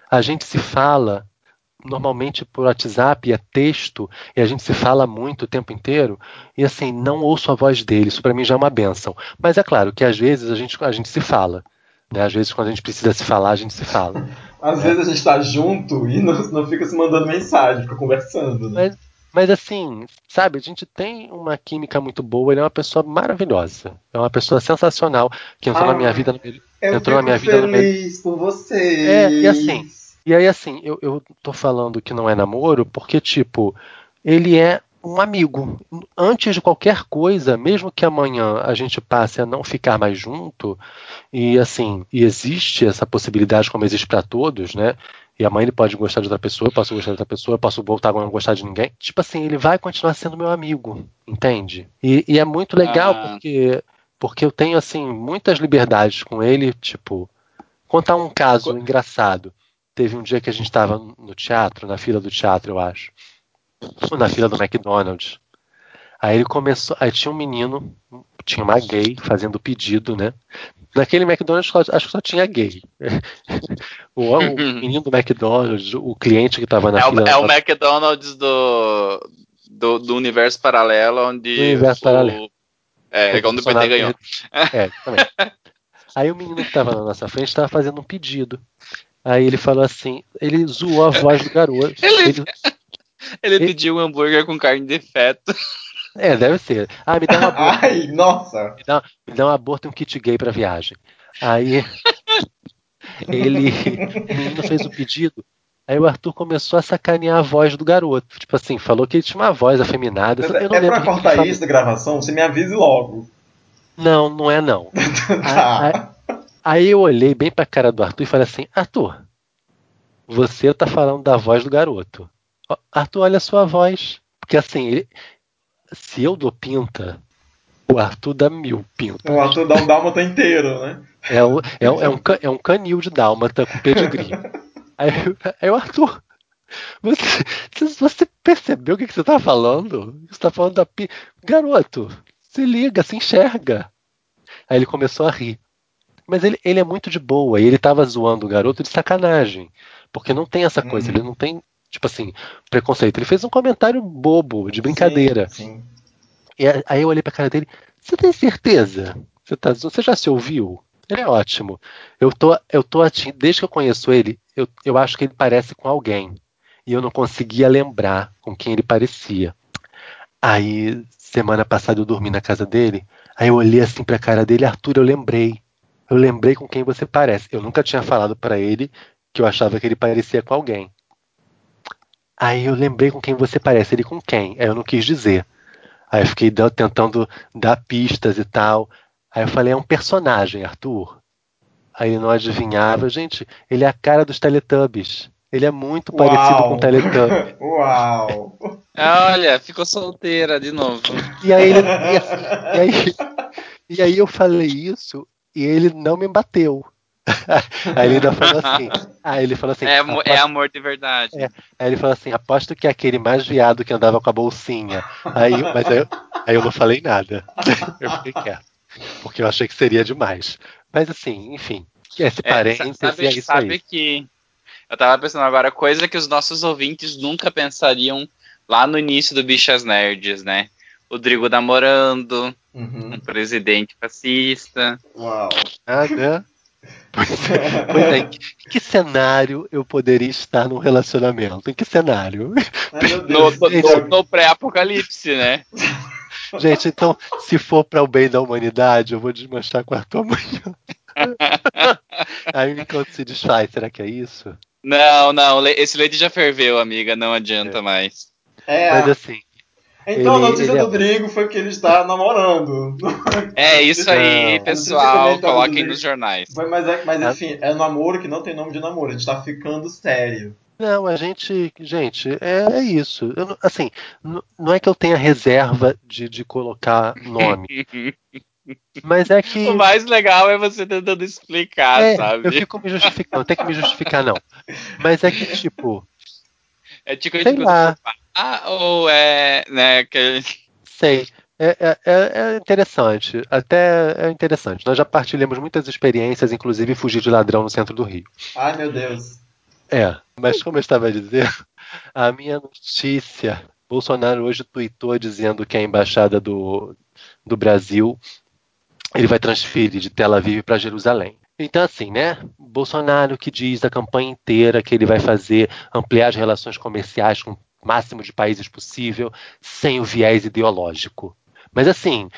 A gente se fala normalmente por WhatsApp, é texto, e a gente se fala muito o tempo inteiro, e assim, não ouço a voz dele. Isso para mim já é uma benção. Mas é claro que às vezes a gente, a gente se fala. Né? Às vezes, quando a gente precisa se falar, a gente se fala. Às vezes a gente tá junto e não, não fica se mandando mensagem, fica conversando, né? Mas, mas assim, sabe, a gente tem uma química muito boa, ele é uma pessoa maravilhosa. É uma pessoa sensacional que entrou Ah, na minha vida. no- Eu entrou na minha vida no meio- feliz por vocês. É, e assim, E aí, assim, eu, eu tô falando que não é namoro porque, tipo, ele é um amigo. Antes de qualquer coisa, mesmo que amanhã a gente passe a não ficar mais junto, e assim, e existe essa possibilidade como existe para todos, né? E amanhã ele pode gostar de outra pessoa, eu posso gostar de outra pessoa, eu posso voltar a não gostar de ninguém. Tipo assim, ele vai continuar sendo meu amigo, entende? E, e é muito legal Ah. porque, porque eu tenho, assim, muitas liberdades com ele, tipo, contar um caso engraçado. Teve um dia que a gente estava no teatro, na fila do teatro, eu acho. Ou na fila do McDonald's. Aí ele começou. Aí tinha um menino, tinha uma gay fazendo pedido, né? Naquele McDonald's acho que só tinha gay. O, o menino do McDonald's, o cliente que estava na É o, fila. é o McDonald's do, do, do universo paralelo, onde. Do universo o- paralelo. É, onde o PT ganhou. É, também. Aí o menino que estava na nossa frente estava fazendo um pedido. Aí ele falou assim, ele zoou a voz do garoto. Ele- Ele- Ele pediu um hambúrguer com carne de feto. É, deve ser. Ah, me dá uma boa. Ai, nossa. me dá, me dá um aborto e um kit gay pra viagem. Aí ele, o menino fez o pedido. Aí o Arthur começou a sacanear a voz do garoto. Tipo assim, falou que ele tinha uma voz afeminada. Eu é, não é pra cortar isso da gravação? Você me avise logo. Não, não é não. tá. Aí eu olhei bem pra cara do Arthur e falei assim: Arthur, você tá falando da voz do garoto. Arthur, olha a sua voz. Porque assim, ele- se eu dou pinta, o Arthur dá mil pinta. O Arthur dá um dálmata inteiro, né? É, o- é, é um, ca- é um canil de dálmata com pedigree. Aí, aí o Arthur, você, você- percebeu o que, que você tá falando? Você tá falando da pi... Garoto, se liga, se enxerga. Aí ele começou a rir. Mas ele, ele é muito de boa, e ele tava zoando o garoto de sacanagem. Porque não tem essa coisa, Uhum. ele não tem, tipo assim, preconceito. Ele fez um comentário bobo, de brincadeira. Sim, sim. E aí eu olhei pra cara dele, você tem certeza? Você, tá, você já se ouviu? Ele é ótimo. Eu tô, eu tô ati- desde que eu conheço ele, eu, eu acho que ele parece com alguém. E eu não conseguia lembrar com quem ele parecia. Aí, semana passada eu dormi na casa dele, aí eu olhei assim pra cara dele, Arthur, eu lembrei. Eu lembrei com quem você parece. Eu nunca tinha falado pra ele que eu achava que ele parecia com alguém. Aí eu lembrei com quem você parece. Ele com quem? Aí eu não quis dizer. Aí eu fiquei tentando dar pistas e tal. Aí eu falei, é um personagem, Arthur. Aí ele não adivinhava. Gente, ele é a cara dos Teletubbies. Ele é muito parecido Uau. com o Teletubbies. Uau. Olha, ficou solteira de novo. E aí ele. E, assim, e aí, E aí eu falei isso e ele não me bateu. aí ele ainda falou assim. Aí ele falou assim. É, amo- é amor de verdade. É. Aí ele falou assim: aposto que é aquele mais viado que andava com a bolsinha. Aí, mas aí, eu- aí eu não falei nada. Eu fiquei quieto. Porque eu achei que seria demais. Mas assim, enfim. Esse É, parênteses sabe, é isso sabe aí. que eu tava pensando agora, coisa que os nossos ouvintes nunca pensariam lá no início do Bichas Nerds, né? O Drigo namorando, Uhum. um presidente fascista. Uau. Ah, né? Pois é, pois é, em que, cenário eu poderia estar num relacionamento? Em que cenário? Ai, No, no- no- pré-apocalipse, né? Gente, então, se for para o bem da humanidade, eu vou desmanchar quarto amanhã. Aí enquanto se desfaz, será que é isso? Não, não, esse leite já ferveu, amiga, não adianta mais. É, Mas assim, então ele- a notícia ele é- do Drigo foi que ele está namorando. É isso aí, Não. pessoal, se coloquem nos jornais. Foi, mas, é, mas Ah. enfim, é um namoro que não tem nome de namoro. A gente tá ficando sério. Não, a gente, gente, é, é isso. Eu assim, não é que eu tenha reserva de, de colocar nome, mas é que O mais legal é você tentando explicar, é, sabe? eu fico me justificando, não tem que me justificar não. Mas é que tipo, É tipo a sei gente lá, Ah, ou é, né, que sei. É, é- é- é interessante, até é interessante. Nós já partilhamos muitas experiências, inclusive fugir de ladrão no centro do Rio. Ai, meu Deus. É, mas como eu estava a dizer, a minha notícia, Bolsonaro hoje tweetou dizendo que a embaixada do, do Brasil ele vai transferir de Tel Aviv para Jerusalém. Então, assim, né? Bolsonaro que diz a campanha inteira que ele vai fazer ampliar as relações comerciais com o máximo de países possível, sem o viés ideológico. Mas, assim,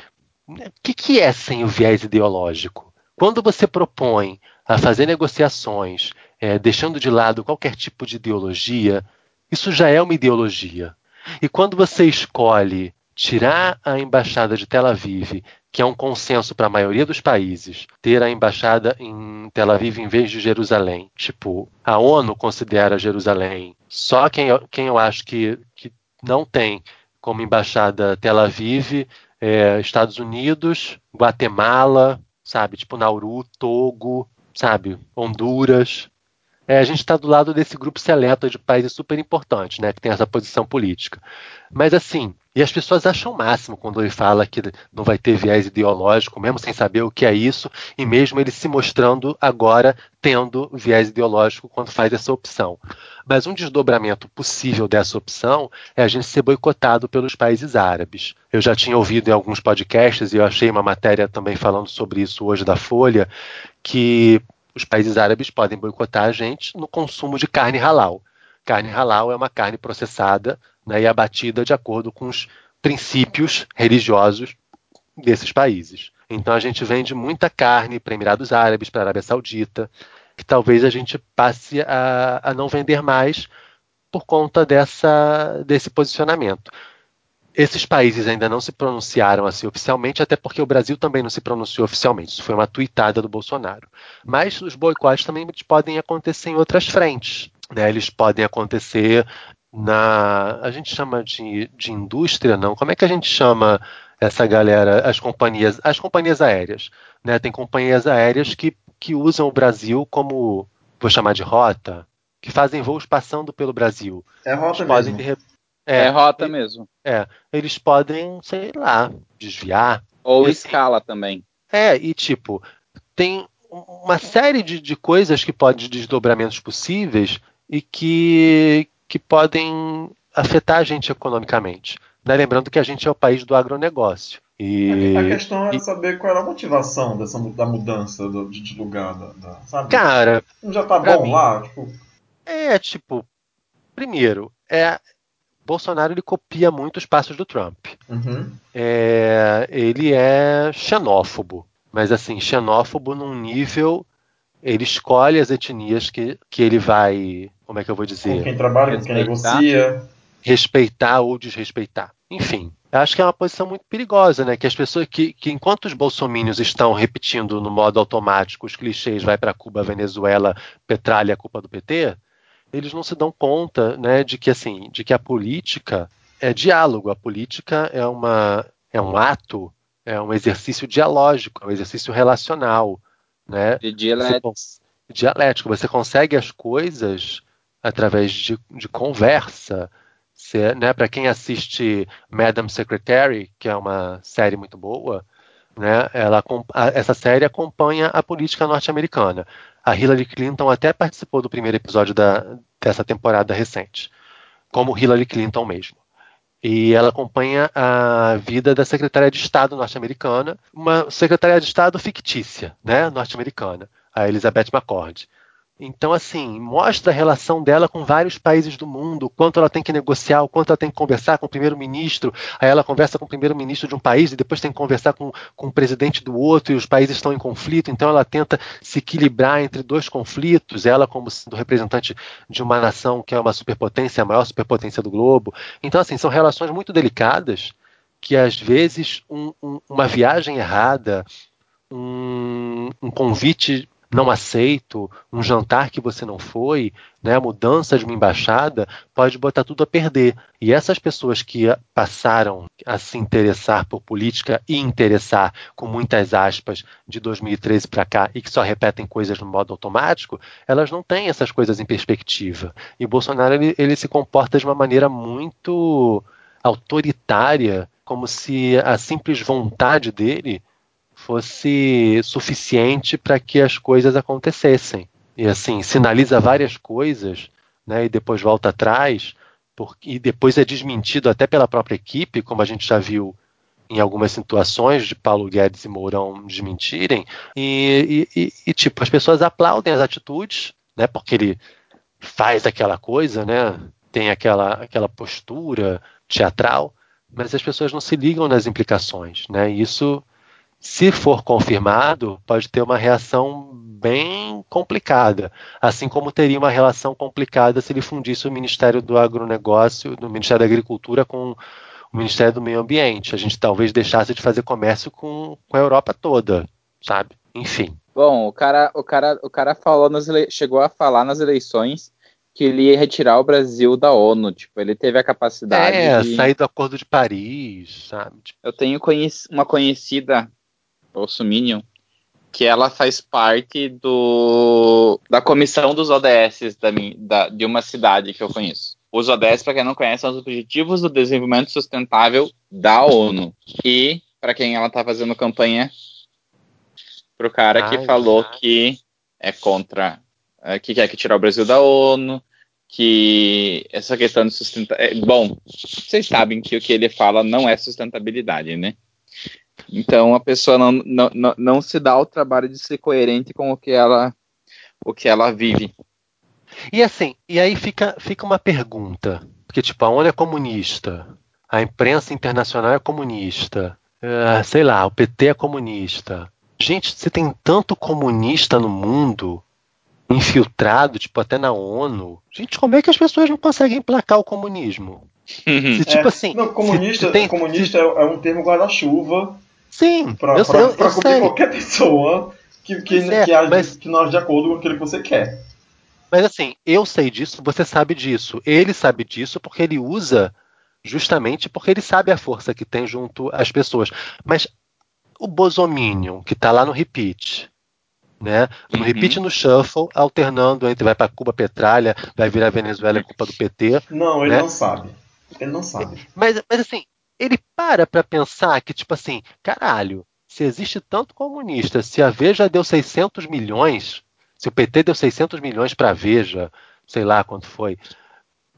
o que, que é sem o viés ideológico? Quando você propõe a fazer negociações, é, deixando de lado qualquer tipo de ideologia, isso já é uma ideologia. E quando você escolhe tirar a embaixada de Tel Aviv, que é um consenso para a maioria dos países, ter a embaixada em Tel Aviv em vez de Jerusalém, tipo, a ONU considera Jerusalém, só quem eu, quem eu acho que, que não tem como embaixada Tel Aviv é Estados Unidos, Guatemala, sabe, tipo Nauru, Togo, sabe, Honduras. É, a gente está do lado desse grupo seleto de países super importantes, né, que tem essa posição política. Mas assim, e as pessoas acham o máximo quando ele fala que não vai ter viés ideológico, mesmo sem saber o que é isso, e mesmo ele se mostrando agora tendo viés ideológico quando faz essa opção. Mas um desdobramento possível dessa opção é a gente ser boicotado pelos países árabes. Eu já tinha ouvido em alguns podcasts, e eu achei uma matéria também falando sobre isso hoje da Folha, que os países árabes podem boicotar a gente no consumo de carne halal. Carne halal é uma carne processada né, e abatida de acordo com os princípios religiosos desses países. Então a gente vende muita carne para Emirados Árabes, para a Arábia Saudita, que talvez a gente passe a, a não vender mais por conta dessa, desse posicionamento. Esses países ainda não se pronunciaram assim oficialmente, até porque o Brasil também não se pronunciou oficialmente. Isso foi uma tuitada do Bolsonaro. Mas os boicotes também podem acontecer em outras frentes. Né? Eles podem acontecer na. A gente chama de, de indústria, não? Como é que a gente chama essa galera, as companhias, as companhias aéreas? Né? Tem companhias aéreas que, que usam o Brasil como, vou chamar de rota, que fazem voos passando pelo Brasil. É rota Eles podem, mesmo. é, é, rota mesmo. é, eles podem, sei lá, desviar. Ou assim- escala também. É, e tipo, tem uma série de, de coisas que podem, de desdobramentos possíveis e que, que podem afetar a gente economicamente. Né? Lembrando que a gente é o país do agronegócio. E, A questão é e- saber qual era a motivação dessa, da mudança do- de, lugar, da, da- sabe? cara, Não já tá bom mim- lá? Tipo, é tipo, primeiro, é Bolsonaro ele copia muito os passos do Trump. uhum. É, ele é xenófobo, mas assim, xenófobo num nível. Ele escolhe as etnias que, que ele vai. Como é que eu vou com dizer? quem trabalha, com quem negocia. Respeitar ou desrespeitar. Enfim, eu acho que é uma posição muito perigosa, né? Que as pessoas. Que, que enquanto os bolsomínios estão repetindo no modo automático os clichês vai para Cuba, Venezuela, petralha, é culpa do PT, eles não se dão conta, né, de que assim, de que a política é diálogo, a política é uma é um ato é um exercício dialógico, é um exercício relacional, né? De dialético. Você, dialético. Você consegue as coisas através de, de conversa. né, Para quem assiste Madam Secretary, que é uma série muito boa, né, ela, essa série acompanha a política norte-americana. A Hillary Clinton até participou do primeiro episódio da, dessa temporada recente, como Hillary Clinton mesmo. E ela acompanha a vida da secretária de Estado norte-americana, uma secretária de Estado fictícia, né, norte-americana, a Elizabeth McCord. Então, assim, mostra a relação dela com vários países do mundo, quanto ela tem que negociar, o quanto ela tem que conversar com o primeiro-ministro. Aí ela conversa com o primeiro-ministro de um país e depois tem que conversar com, com o presidente do outro e os países estão em conflito. Então, ela tenta se equilibrar entre dois conflitos. Ela, como sendo representante de uma nação que é uma superpotência, a maior superpotência do globo. Então, assim, são relações muito delicadas que, às vezes, um, um, uma viagem errada, um, um convite não aceito, um jantar que você não foi, né, a mudança de uma embaixada, pode botar tudo a perder. E essas pessoas que passaram a se interessar por política e interessar, com muitas aspas, de 2013 para cá e que só repetem coisas no modo automático, elas não têm essas coisas em perspectiva. E Bolsonaro ele, ele se comporta de uma maneira muito autoritária, como se a simples vontade dele fosse suficiente para que as coisas acontecessem. E assim, sinaliza várias coisas, né, e depois volta atrás, porque, e depois é desmentido até pela própria equipe, como a gente já viu em algumas situações de Paulo Guedes e Mourão desmentirem, e, e, e, tipo, as pessoas aplaudem as atitudes, né, porque ele faz aquela coisa, né, tem aquela, aquela postura teatral, mas as pessoas não se ligam nas implicações, né, e isso se for confirmado, pode ter uma reação bem complicada, assim como teria uma relação complicada se ele fundisse o Ministério do Agronegócio, do Ministério da Agricultura com o Ministério do Meio Ambiente. A gente talvez deixasse de fazer comércio com, com a Europa toda, sabe? Enfim. Bom, o cara, o cara, o cara falou nas ele... chegou a falar nas eleições que ele ia retirar o Brasil da ONU. Tipo, ele teve a capacidade é, de sair do Acordo de Paris, sabe? Eu tenho conhec... uma conhecida Bolsominion, que ela faz parte do, da comissão dos ODS da, da, de uma cidade que eu conheço. Os ODS, para quem não conhece, são os Objetivos do Desenvolvimento Sustentável da ONU. E, para quem ela está fazendo campanha, para o cara que falou que é contra, é, que quer que tirar o Brasil da ONU, que essa questão de sustentabilidade. É, bom, vocês sabem que o que ele fala não é sustentabilidade, né? Então a pessoa não, não, não, não se dá o trabalho de ser coerente com o que ela, o que ela vive. E assim, e aí fica, fica uma pergunta. Porque, tipo, a ONU é comunista, a imprensa internacional é comunista, é, sei lá, o PT é comunista. Gente, você tem tanto comunista no mundo, infiltrado, tipo, até na ONU. Gente, como é que as pessoas não conseguem emplacar o comunismo? Se, tipo é, assim. Não, comunista, tem, comunista se... é um termo guarda-chuva Sim, pra, eu, pra, eu, pra eu sei. qualquer pessoa que, que, é, que, age, mas... que não age de acordo com aquilo que você quer. Mas assim, eu sei disso, você sabe disso. Ele sabe disso porque ele usa justamente porque ele sabe a força que tem junto às pessoas. Mas o Bosominion, que está lá no repeat, né? No uhum. repeat no shuffle, alternando entre vai para Cuba Petralha, vai virar Venezuela é culpa do PT. Não, ele né? não sabe. Ele não sabe. Mas, mas assim, ele para para pensar que, tipo assim, caralho, se existe tanto comunista, se a Veja deu 600 milhões, se o PT deu 600 milhões para a Veja, sei lá quanto foi,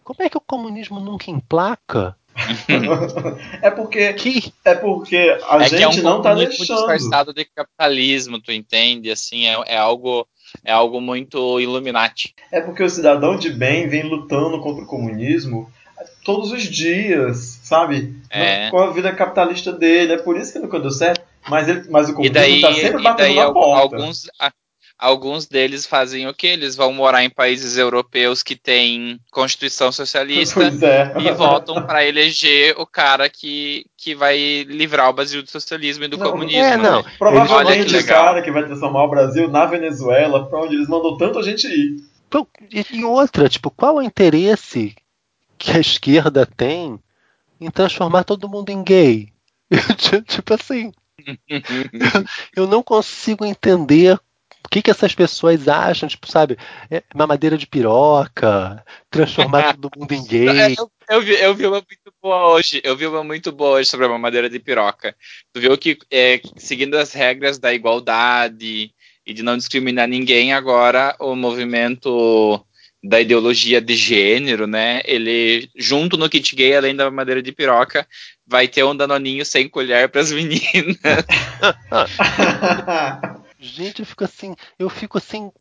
como é que o comunismo nunca emplaca? é porque que? é porque a é gente é um não tá deixando disfarçado de capitalismo, tu entende? Assim, é, é algo é algo muito Illuminati. É porque o cidadão de bem vem lutando contra o comunismo todos os dias, sabe? É. Com a vida capitalista dele. É por isso que nunca deu certo. Mas, ele, mas o comunismo está sempre batendo na porta. Alguns, alguns deles fazem o que? Eles vão morar em países europeus que têm constituição socialista é. e votam para eleger o cara que, que vai livrar o Brasil do socialismo e do não, comunismo. É, não. Né? Provavelmente o cara que vai transformar o Brasil na Venezuela, para onde eles mandam tanta gente ir. E outra, tipo, qual é o interesse que a esquerda tem em transformar todo mundo em gay. tipo assim. eu não consigo entender o que, que essas pessoas acham, tipo, sabe, é mamadeira de piroca, transformar todo mundo em gay. Eu, eu, vi, eu vi uma muito boa hoje. Eu vi uma muito boa hoje sobre a mamadeira de piroca. Tu viu que, é, seguindo as regras da igualdade e de não discriminar ninguém, agora o movimento da ideologia de gênero, né? Ele, junto no kit gay, além da mamadeira de piroca, vai ter um danoninho sem colher para as meninas. Gente, eu fico assim, eu fico assim,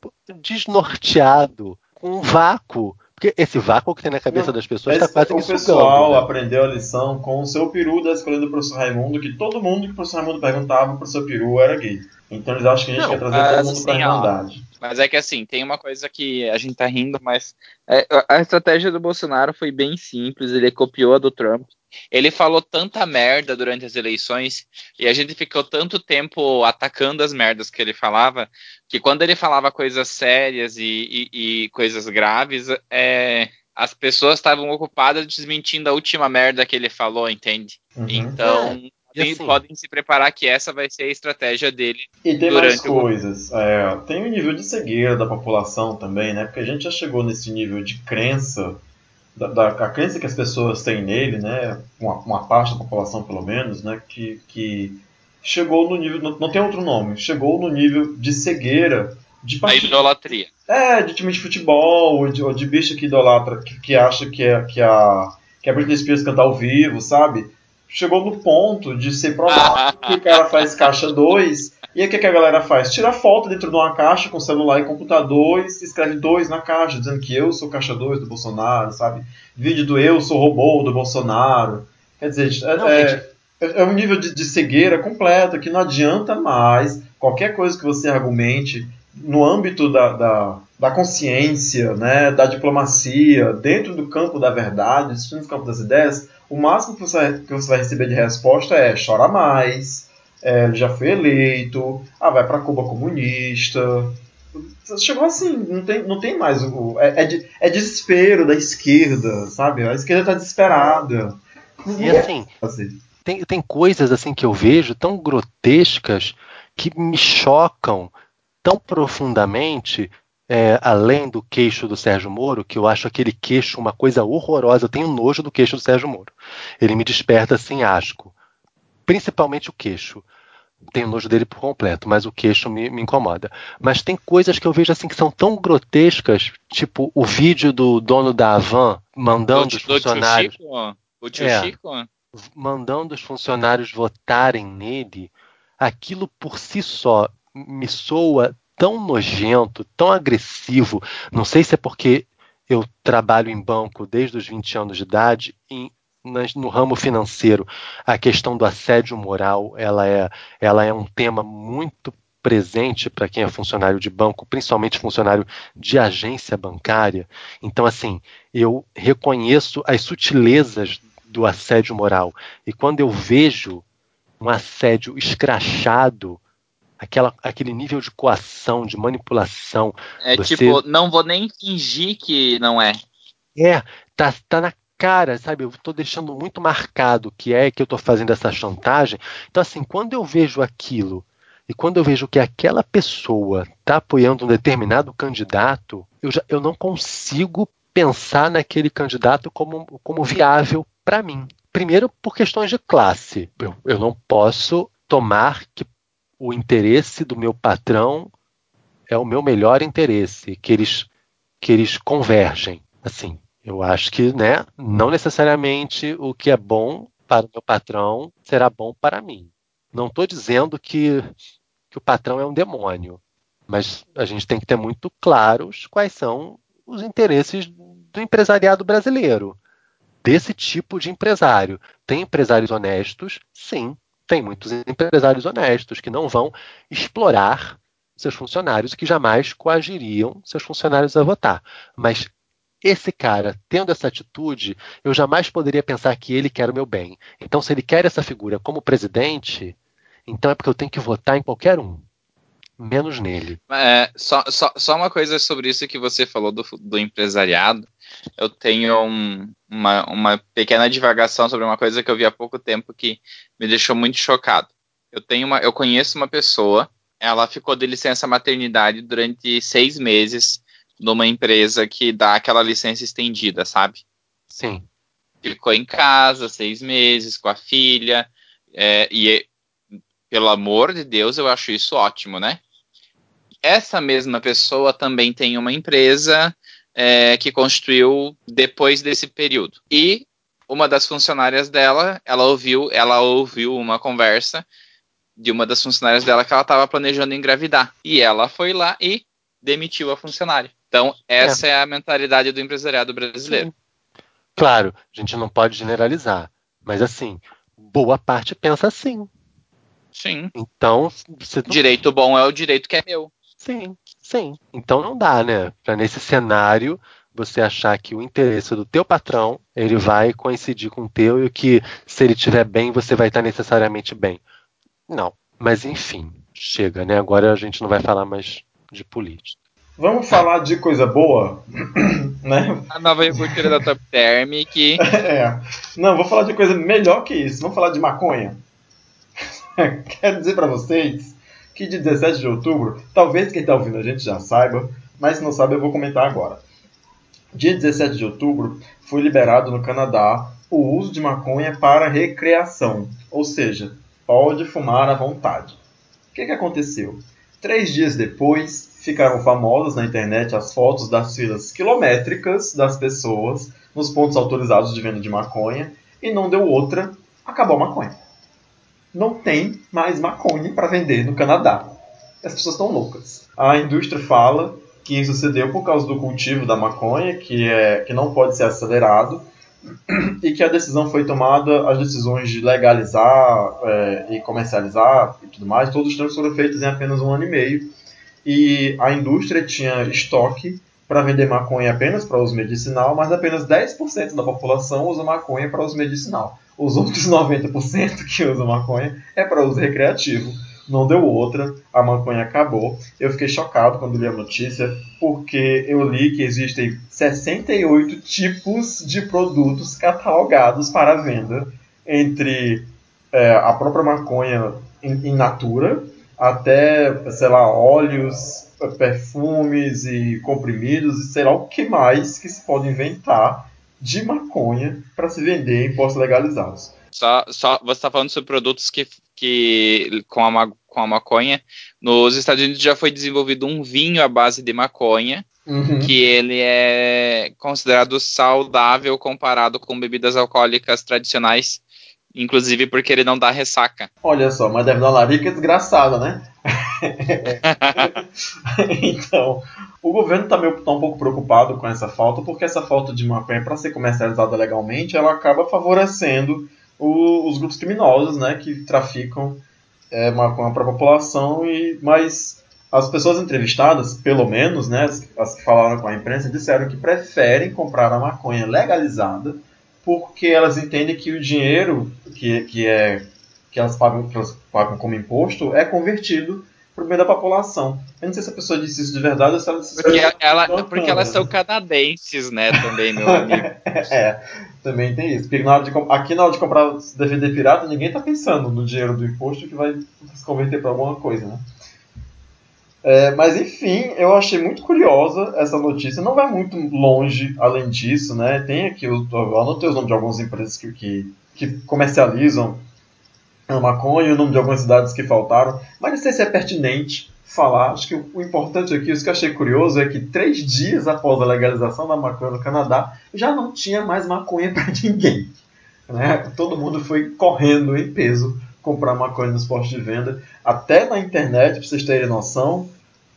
desnorteado, com um vácuo. Porque esse vácuo que tem na cabeça Não, das pessoas está quase o me sugando. pessoal né? aprendeu a lição com o seu peru da escolha do professor Raimundo, que todo mundo que o professor Raimundo perguntava, o professor peru era gay. Então eles acham que a gente Não, quer trazer mas todo mundo pra assim, ó, Irmandade. Mas é que assim, tem uma coisa que a gente tá rindo, mas é, a estratégia do Bolsonaro foi bem simples, ele copiou a do Trump. Ele falou tanta merda durante as eleições e a gente ficou tanto tempo atacando as merdas que ele falava, que quando ele falava coisas sérias e, e- e coisas graves, é, as pessoas estavam ocupadas desmentindo a última merda que ele falou, entende? Uhum. Então, E podem- assim- podem se preparar que essa vai ser a estratégia dele E tem mais durante o- coisas. É, tem o nível de cegueira da população também, né? Porque a gente já chegou nesse nível de crença, da, da- a crença que as pessoas têm nele, né? Uma, uma parte da população, pelo menos, né? Que, que chegou no nível. Não, não tem outro nome. Chegou no nível de cegueira de a partir idolatria. É, de time de futebol, ou de, ou de bicha que idolatra, que, que acha que, é, que, a, que a Britney Spears canta ao vivo, sabe? Chegou no ponto de ser provado que o cara faz caixa 2, e aí o que, que a galera faz? Tira foto dentro de uma caixa com celular e computador e escreve 2 na caixa, dizendo que eu sou caixa 2 do Bolsonaro, sabe? Vídeo do eu sou robô do Bolsonaro. Quer dizer, é, Não, é- é um nível de, de cegueira completo que não adianta mais qualquer coisa que você argumente no âmbito da, da, da consciência, né, da diplomacia, dentro do campo da verdade, dentro do campo das ideias, o máximo que você, que você vai receber de resposta é chora mais, é, ele já foi eleito, ah, vai para Cuba comunista. Chegou assim, não tem, não tem mais o. É, é, de- é desespero da esquerda, sabe? A esquerda tá desesperada. E assim, Assim. tem, tem coisas assim que eu vejo tão grotescas que me chocam tão profundamente, é, além do queixo do Sérgio Moro, que eu acho aquele queixo uma coisa horrorosa. Eu tenho nojo do queixo do Sérgio Moro. Ele me desperta assim asco. Principalmente o queixo. Tenho nojo dele por completo, mas o queixo me, me incomoda. Mas tem coisas que eu vejo assim que são tão grotescas, tipo o vídeo do dono da Avan mandando Do- os do tio funcionários Chico? O tio É. Chico? mandando os funcionários votarem nele, aquilo por si só me soa tão nojento, tão agressivo. Não sei se é porque eu trabalho em banco desde os 20 anos de idade e no ramo financeiro a questão do assédio moral ela é, ela é um tema muito presente para quem é funcionário de banco, principalmente funcionário de agência bancária. Então, assim, eu reconheço as sutilezas do assédio moral. E quando eu vejo um assédio escrachado, aquela, aquele nível de coação, de manipulação, É Você- tipo, não vou nem fingir que não é. é, tá, tá na cara, sabe? Eu tô deixando muito marcado que é que eu tô fazendo essa chantagem. Então, assim, quando eu vejo aquilo e quando eu vejo que aquela pessoa tá apoiando um determinado candidato, eu, já, eu não consigo pensar naquele candidato como, como viável para mim. Primeiro, por questões de classe. Eu, eu não posso tomar que o interesse do meu patrão é o meu melhor interesse, que eles, que eles convergem. Assim, eu acho que né, não necessariamente o que é bom para o meu patrão será bom para mim. Não estou dizendo que, que o patrão é um demônio, mas a gente tem que ter muito claros quais são os interesses do empresariado brasileiro, desse tipo de empresário. Tem empresários honestos? Sim, tem muitos empresários honestos que não vão explorar seus funcionários e que jamais coagiriam seus funcionários a votar. Mas esse cara, tendo essa atitude, eu jamais poderia pensar que ele quer o meu bem. Então, se ele quer essa figura como presidente, então é porque eu tenho que votar em qualquer um, menos nele. É, só, só, só uma coisa sobre isso que você falou do, do empresariado. Eu tenho um- uma, uma pequena divagação sobre uma coisa que eu vi há pouco tempo que me deixou muito chocado. Eu tenho uma, eu conheço uma pessoa, ela ficou de licença maternidade durante seis meses numa empresa que dá aquela licença estendida, sabe? Sim. Ficou em casa seis meses com a filha, é, e pelo amor de Deus, eu acho isso ótimo, né? Essa mesma pessoa também tem uma empresa é, que construiu depois desse período. E uma das funcionárias dela, ela ouviu, ela ouviu uma conversa de uma das funcionárias dela que ela estava planejando engravidar. E ela foi lá e demitiu a funcionária. Então, essa é, é a mentalidade do empresariado brasileiro. Sim. Claro, a gente não pode generalizar, mas assim, boa parte pensa assim. Sim. Então, não... direito bom é o direito que é meu. Sim, sim. Então não dá, né? Para nesse cenário você achar que o interesse do teu patrão ele vai coincidir com o teu e que se ele estiver bem você vai estar necessariamente bem. Não. Mas enfim, chega, né? Agora a gente não vai falar mais de política. Vamos falar de coisa boa, né? A nova iogurteira da Top Term que... é. Não, vou falar de coisa melhor que isso. Vamos falar de maconha. Quero dizer para vocês que de 17 de outubro, talvez quem está ouvindo a gente já saiba, mas se não sabe eu vou comentar agora. Dia 17 de outubro foi liberado no Canadá o uso de maconha para recreação, ou seja, pode fumar à vontade. O que, que aconteceu? Três dias depois, ficaram famosas na internet as fotos das filas quilométricas das pessoas nos pontos autorizados de venda de maconha e não deu outra, acabou a maconha. Não tem mais maconha para vender no Canadá. As pessoas estão loucas. A indústria fala que isso se deu por causa do cultivo da maconha, que, é, que não pode ser acelerado, e que a decisão foi tomada, as decisões de legalizar é, e comercializar e tudo mais, todos os trâmites foram feitos em apenas um ano e meio, e a indústria tinha estoque para vender maconha apenas para uso medicinal, mas apenas 10% da população usa maconha para uso medicinal. Os outros 90% que usam maconha é para uso recreativo não deu outra, a maconha acabou. Eu fiquei chocado quando li a notícia, porque eu li que existem 68 tipos de produtos catalogados para venda, entre é, a própria maconha in natura, até, sei lá, óleos, perfumes e comprimidos, e sei lá o que mais que se pode inventar de maconha para se vender em postos legalizados. Só, só você está falando sobre produtos que, que com, a, com a maconha. Nos Estados Unidos já foi desenvolvido um vinho à base de maconha, uhum. que ele é considerado saudável comparado com bebidas alcoólicas tradicionais, inclusive porque ele não dá ressaca. Olha só, mas deve dar uma larica desgraçada, né? então, o governo está tá um pouco preocupado com essa falta, porque essa falta de maconha para ser comercializada legalmente, ela acaba favorecendo o, os grupos criminosos, né, que traficam é, maconha para a população e mas as pessoas entrevistadas, pelo menos, né, as, as, que falaram com a imprensa, disseram que preferem comprar a maconha legalizada porque elas entendem que o dinheiro que, que é que elas pagam, que elas pagam como imposto é convertido para o bem da população. Eu não sei se a pessoa disse isso de verdade ou se ela disse porque, ela, porque elas são canadenses, né, também, meu amigo. é, também tem isso. Porque na hora de, aqui na hora de comprar DVD pirata, ninguém está pensando no dinheiro do imposto que vai se converter para alguma coisa, né? É, mas enfim, eu achei muito curiosa essa notícia. Não vai muito longe além disso, né? Tem aqui, eu, anotei os nomes de algumas empresas que, que, que comercializam a maconha o nome de algumas cidades que faltaram, mas não sei se é pertinente falar. Acho que o importante aqui, isso que eu achei curioso, é que três dias após a legalização da maconha no Canadá, já não tinha mais maconha para ninguém. Né? Todo mundo foi correndo em peso comprar maconha nos postos de venda. Até na internet, para vocês terem noção,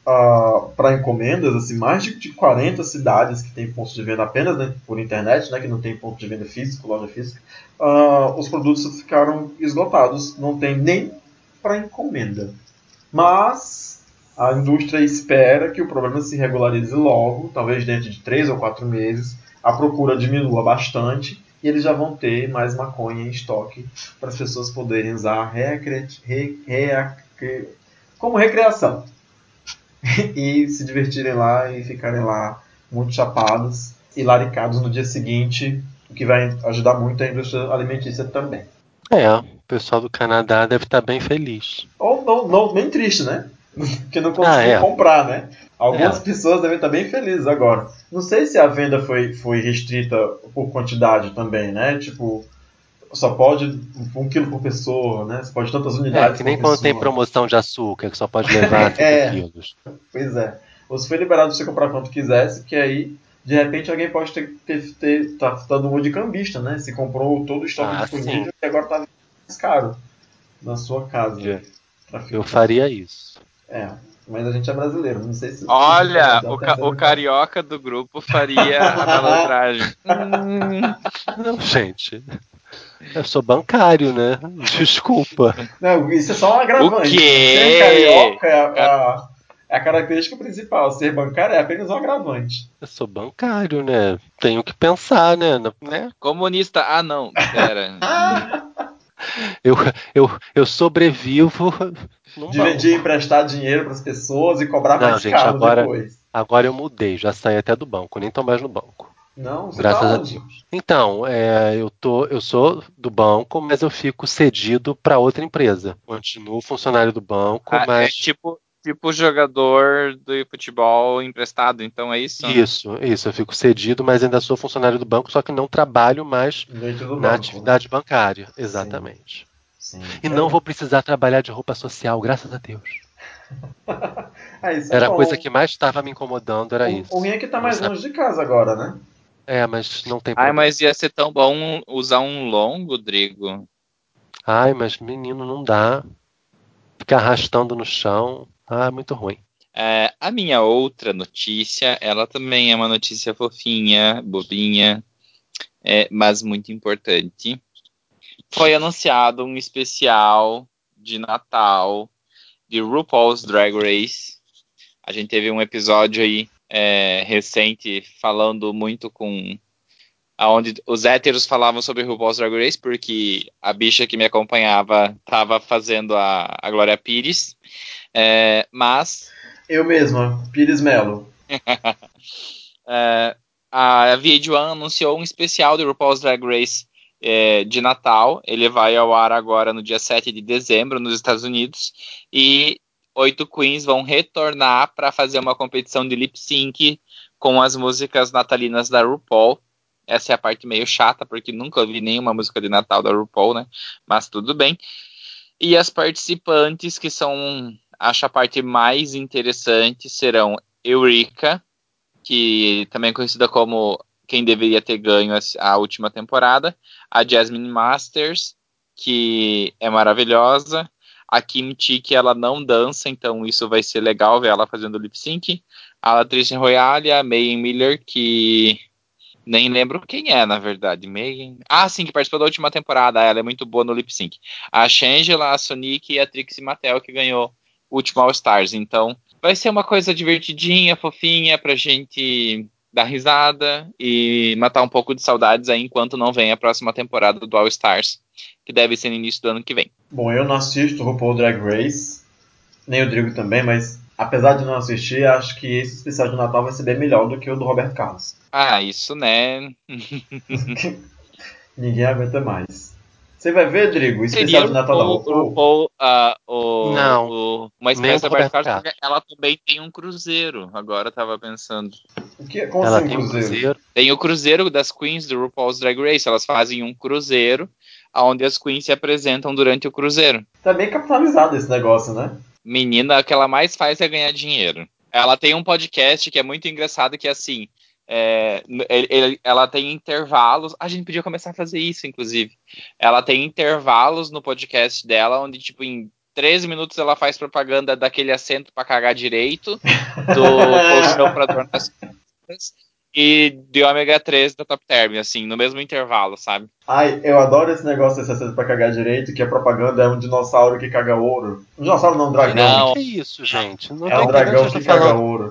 uh, para encomendas, assim, mais de, de 40 cidades que têm pontos de venda apenas né, por internet, né, que não tem ponto de venda físico, loja física, uh, os produtos ficaram esgotados, não tem nem para encomenda. Mas a indústria espera que o problema se regularize logo, talvez dentro de 3 ou 4 meses, a procura diminua bastante e eles já vão ter mais maconha em estoque para as pessoas poderem usar recre... Re... Re... como recreação. e se divertirem lá e ficarem lá muito chapados e laricados no dia seguinte, o que vai ajudar muito a indústria alimentícia também. É, o pessoal do Canadá deve estar bem feliz. Ou não, não, bem triste, né? que não conseguiu Ah, é. comprar, né? Algumas É. pessoas devem estar bem felizes agora. Não sei se a venda foi, foi restrita por quantidade também, né? Tipo, só pode um quilo por pessoa, né? Você pode tantas É, unidades que nem quando pessoa. tem promoção de açúcar, que só pode levar 5 É. quilos. Pois é. Ou se foi liberado você comprar quanto quisesse, que aí, de repente, alguém pode ter, ter, ter tá dando uma de cambista, né? Se comprou todo o estoque Ah, disponível sim. e agora tá mais caro na sua casa. É. Eu faria isso. É, mas a gente é brasileiro, não sei se. Olha, o, ca- o carioca do grupo faria a malandragem. Hum, Não, gente. Eu sou bancário, né? Desculpa. Não, isso é só um agravante. O quê? Ser carioca é a, a- é a característica principal. Ser bancário é apenas um agravante. Eu sou bancário, né? Tenho que pensar, né? Né? comunista, ah não, pera. Eu, eu, eu sobrevivo. Não De, de emprestar dinheiro para as pessoas e cobrar Não, mais gente, caro agora- depois. Agora eu mudei, já saí até do banco, nem tô mais no banco. Não, você Graças tá a? Deus. Então, é, eu, tô, eu sou do banco, mas eu fico cedido para outra empresa. Continuo funcionário do banco, Ah, é mas. tipo, tipo jogador do futebol emprestado, então é isso? Isso, isso, eu fico cedido, mas ainda sou funcionário do banco, só que não trabalho mais na banco, atividade bancária. Exatamente. né? Sim. E não vou precisar trabalhar de roupa social, graças a Deus. Ah, isso é Era a coisa que mais estava me incomodando, era O- isso. O ruim é que tá mais longe de casa agora, né? É, mas não tem Ai, problema. mas ia ser tão bom usar um longo, Drigo. Ai, mas menino, não dá. Ficar arrastando no chão. Ah, é muito ruim. É, a minha outra notícia, ela também é uma notícia fofinha, bobinha, é, mas muito importante. Foi anunciado um especial de Natal de RuPaul's Drag Race. A gente teve um episódio aí é, recente falando muito com aonde os héteros falavam sobre RuPaul's Drag Race, porque a bicha que me acompanhava estava fazendo a, a Glória Pires. É, mas Eu mesma, Pires Melo. É, a VH1 anunciou um especial de RuPaul's Drag Race é, de Natal. Ele vai ao ar agora no dia 7 de dezembro nos Estados Unidos. E oito queens vão retornar para fazer uma competição de lip sync com as músicas natalinas da RuPaul. Essa é a parte meio chata, porque nunca ouvi nenhuma música de Natal da RuPaul, né? Mas tudo bem. E as participantes, que são, acho a parte mais interessante, serão Eureka, que também é conhecida como quem deveria ter ganho a, última temporada, a Jasmine Masters, que é maravilhosa, a Kim Chi, que ela não dança, então isso vai ser legal ver ela fazendo lip sync, a Latrice Royale, a Megan Miller, que nem lembro quem é, na verdade, Megan... Ah, sim, que participou da última temporada, ela é muito boa no lip sync. A Shangela, a Sonic e a Trixie Mattel, que ganhou o último All Stars, então vai ser uma coisa divertidinha, fofinha, pra gente dar risada e matar um pouco de saudades aí enquanto não vem a próxima temporada do All Stars, que deve ser no início do ano que vem. Bom, eu não assisto RuPaul Drag Race, nem o Drigo também, mas apesar de não assistir, acho que esse especial de Natal vai ser bem melhor do que o do Roberto Carlos. Ah, isso, né? Ninguém aguenta mais. Você vai ver, Drigo, o especial Seria de Natal da o, RuPaul? O, Não, o, uma espécie Carlos. porque ela também tem um cruzeiro, agora eu tava pensando. O que, como Ela assim, tem um Cruzeiro? cruzeiro. Tem o cruzeiro das queens do RuPaul's Drag Race, elas fazem um cruzeiro, onde as queens se apresentam durante o cruzeiro. Tá bem capitalizado esse negócio, né? Menina, o que ela mais faz é ganhar dinheiro. Ela tem um podcast que é muito engraçado, que é assim. É, ele- ela tem intervalos. A gente podia começar a fazer isso, inclusive. Ela tem intervalos no podcast dela, onde, tipo, em 13 minutos ela faz propaganda daquele assento pra cagar direito, do colchão pra dor nas costas e de ômega 3 da Top Term, assim, no mesmo intervalo, sabe? Ai, eu adoro esse negócio desse assento pra cagar direito, que a propaganda é um dinossauro que caga ouro. Um dinossauro não, um dragão. Não. Que isso, gente? Não É um dragão que estão caga falando. ouro.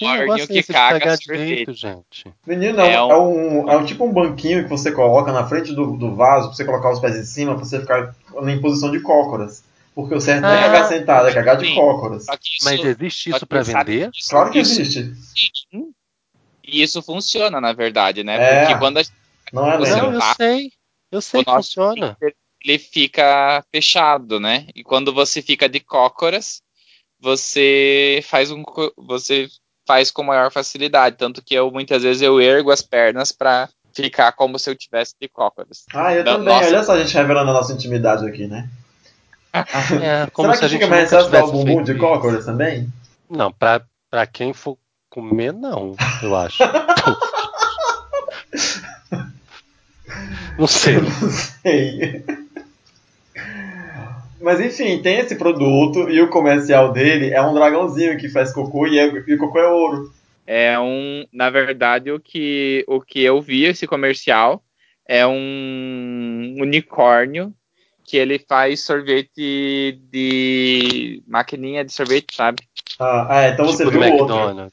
Que córneo é que esse de caga sorvete. direito, gente? Menino, é, É um, um- é um, é um tipo um banquinho que você coloca na frente do, do vaso pra você colocar os pés em cima pra você ficar em posição de cócoras. Porque o certo não é Ah, cagar sentado, é cagar de sim. cócoras. Isso, Mas existe isso sabe vender? isso- Claro que isso- existe. Sim. E isso funciona, na verdade, né? É. Porque quando a Não é Você Não, eu sei. Eu sei o que funciona. Ele fica fechado, né? E quando você fica de cócoras, você faz um você faz com maior facilidade, tanto que eu muitas vezes eu ergo as pernas para ficar como se eu tivesse de cócoras. Ah, eu Não, também. nossa. Olha só a gente revelando a nossa intimidade aqui, né? É, como Será se que a gente fica mais nunca fácil dar o tivesse bumbum de cócoras também? Não, pra, pra quem for comer, não, eu acho. não sei. Eu não sei. Mas enfim, tem esse produto e o comercial dele é um dragãozinho que faz cocô e, é- e o cocô é ouro. É um, na verdade, o que o que eu vi esse comercial é um unicórnio que ele faz sorvete de maquininha de sorvete, sabe? Ah, ah, então você tipo do viu outro.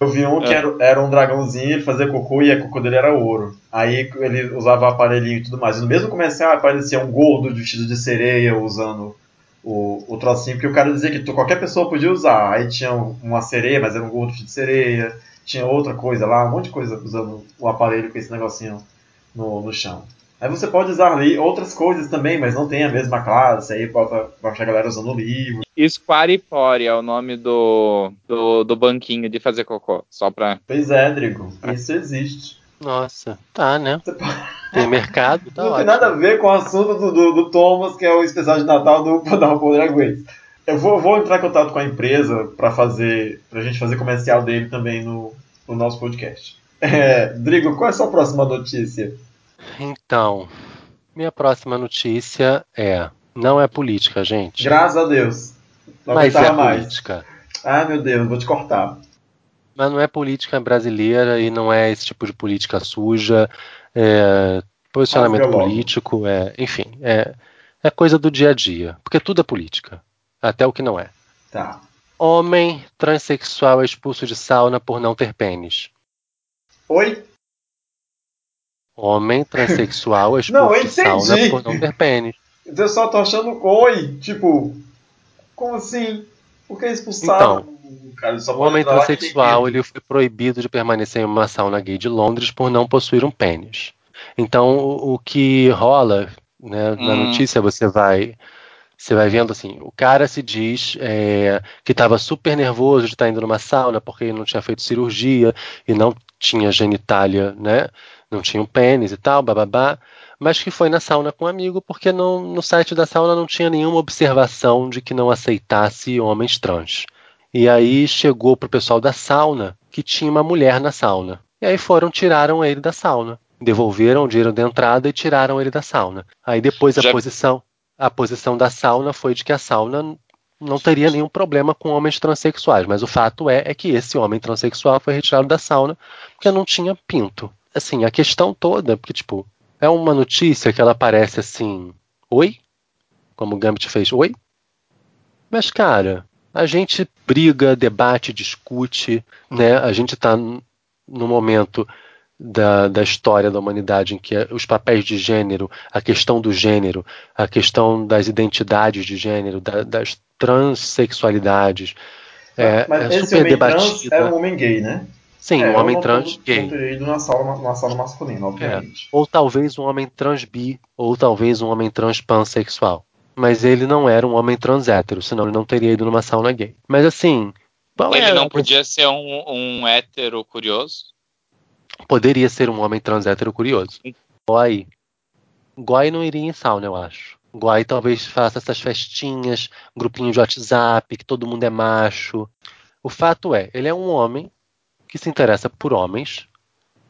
Eu vi um que É. era, era um dragãozinho, ele fazia cocô e a cocô dele era ouro. Aí ele usava aparelhinho e tudo mais. E no mesmo comercial aparecia um gordo vestido de sereia usando o, o trocinho, porque o cara dizia que tu- qualquer pessoa podia usar. Aí tinha um- uma sereia, mas era um gordo vestido de sereia. Tinha outra coisa lá, um monte de coisa usando o aparelho com esse negocinho no, no chão. Aí você pode usar ali outras coisas também, mas não tem a mesma classe. Aí bota, bota a galera usando o livro. Squaripore é o nome do, do, do banquinho de fazer cocô. Só pra. Pois é, Drigo, isso existe. Nossa, tá, né? Tem mercado, tá não ótimo. tem nada a ver com o assunto do, do, do Thomas, que é o especial de Natal do Podal Poder Aguês. Eu vou, vou entrar em contato com a empresa para fazer, pra gente fazer comercial dele também no, no nosso podcast. É, Drigo, qual é a sua próxima notícia? Então, minha próxima notícia é. Não é política, gente. Graças a Deus. Não mas é mais. política. Ah, meu Deus, vou te cortar. Mas não é política brasileira e não é esse tipo de política suja, é posicionamento logo. político, é, enfim, é, é coisa do dia a dia. Porque tudo é política, até o que não é. Tá. Homem transexual é expulso de sauna por não ter pênis. Oi? Homem transexual é Não, eu expulso de sauna por não ter pênis. Eu só tô achando. Oi! Tipo, como assim? Por que expulsaram? Cara, só O homem transexual ele foi proibido de permanecer em uma sauna gay de Londres por não possuir um pênis. Então o, o que rola né, na Hum. notícia você vai você vai vendo assim, o cara se diz é, que estava super nervoso de estar indo numa sauna porque ele não tinha feito cirurgia e não tinha genitália, né? Não tinha um pênis e tal, bababá, mas que foi na sauna com um amigo porque não, no site da sauna não tinha nenhuma observação de que não aceitasse homens trans. E aí chegou pro pessoal da sauna que tinha uma mulher na sauna. E aí foram, tiraram ele da sauna. Devolveram o dinheiro da entrada e tiraram ele da sauna. Aí depois a Já- posição, a posição da sauna foi de que a sauna não teria nenhum problema com homens transexuais, mas o fato é, é que esse homem transexual foi retirado da sauna porque não tinha pinto. Assim, a questão toda, porque tipo, é uma notícia que ela parece assim, oi? Como o Gambit fez, oi? Mas cara, a gente briga, debate, discute, né? A gente está no momento da, da história da humanidade em que os papéis de gênero, a questão do gênero, a questão das identidades de gênero, da- das transexualidades, é, Mas é super homem trans debatida. é um homem gay, né? Sim, É, um homem não- trans gay. Não teria ido na sala, na sala masculina, obviamente. Ou talvez um homem trans bi, ou talvez um homem trans pansexual. Mas ele não era um homem trans hétero, senão ele não teria ido numa sauna gay. Mas assim, Ele é não podia ser um, um hétero curioso? poderia ser um homem trans hétero curioso. Guai. Guai não iria em sauna, eu acho. Guai talvez faça essas festinhas, grupinho de WhatsApp, que todo mundo é macho. O fato é, ele é um homem que se interessa por homens,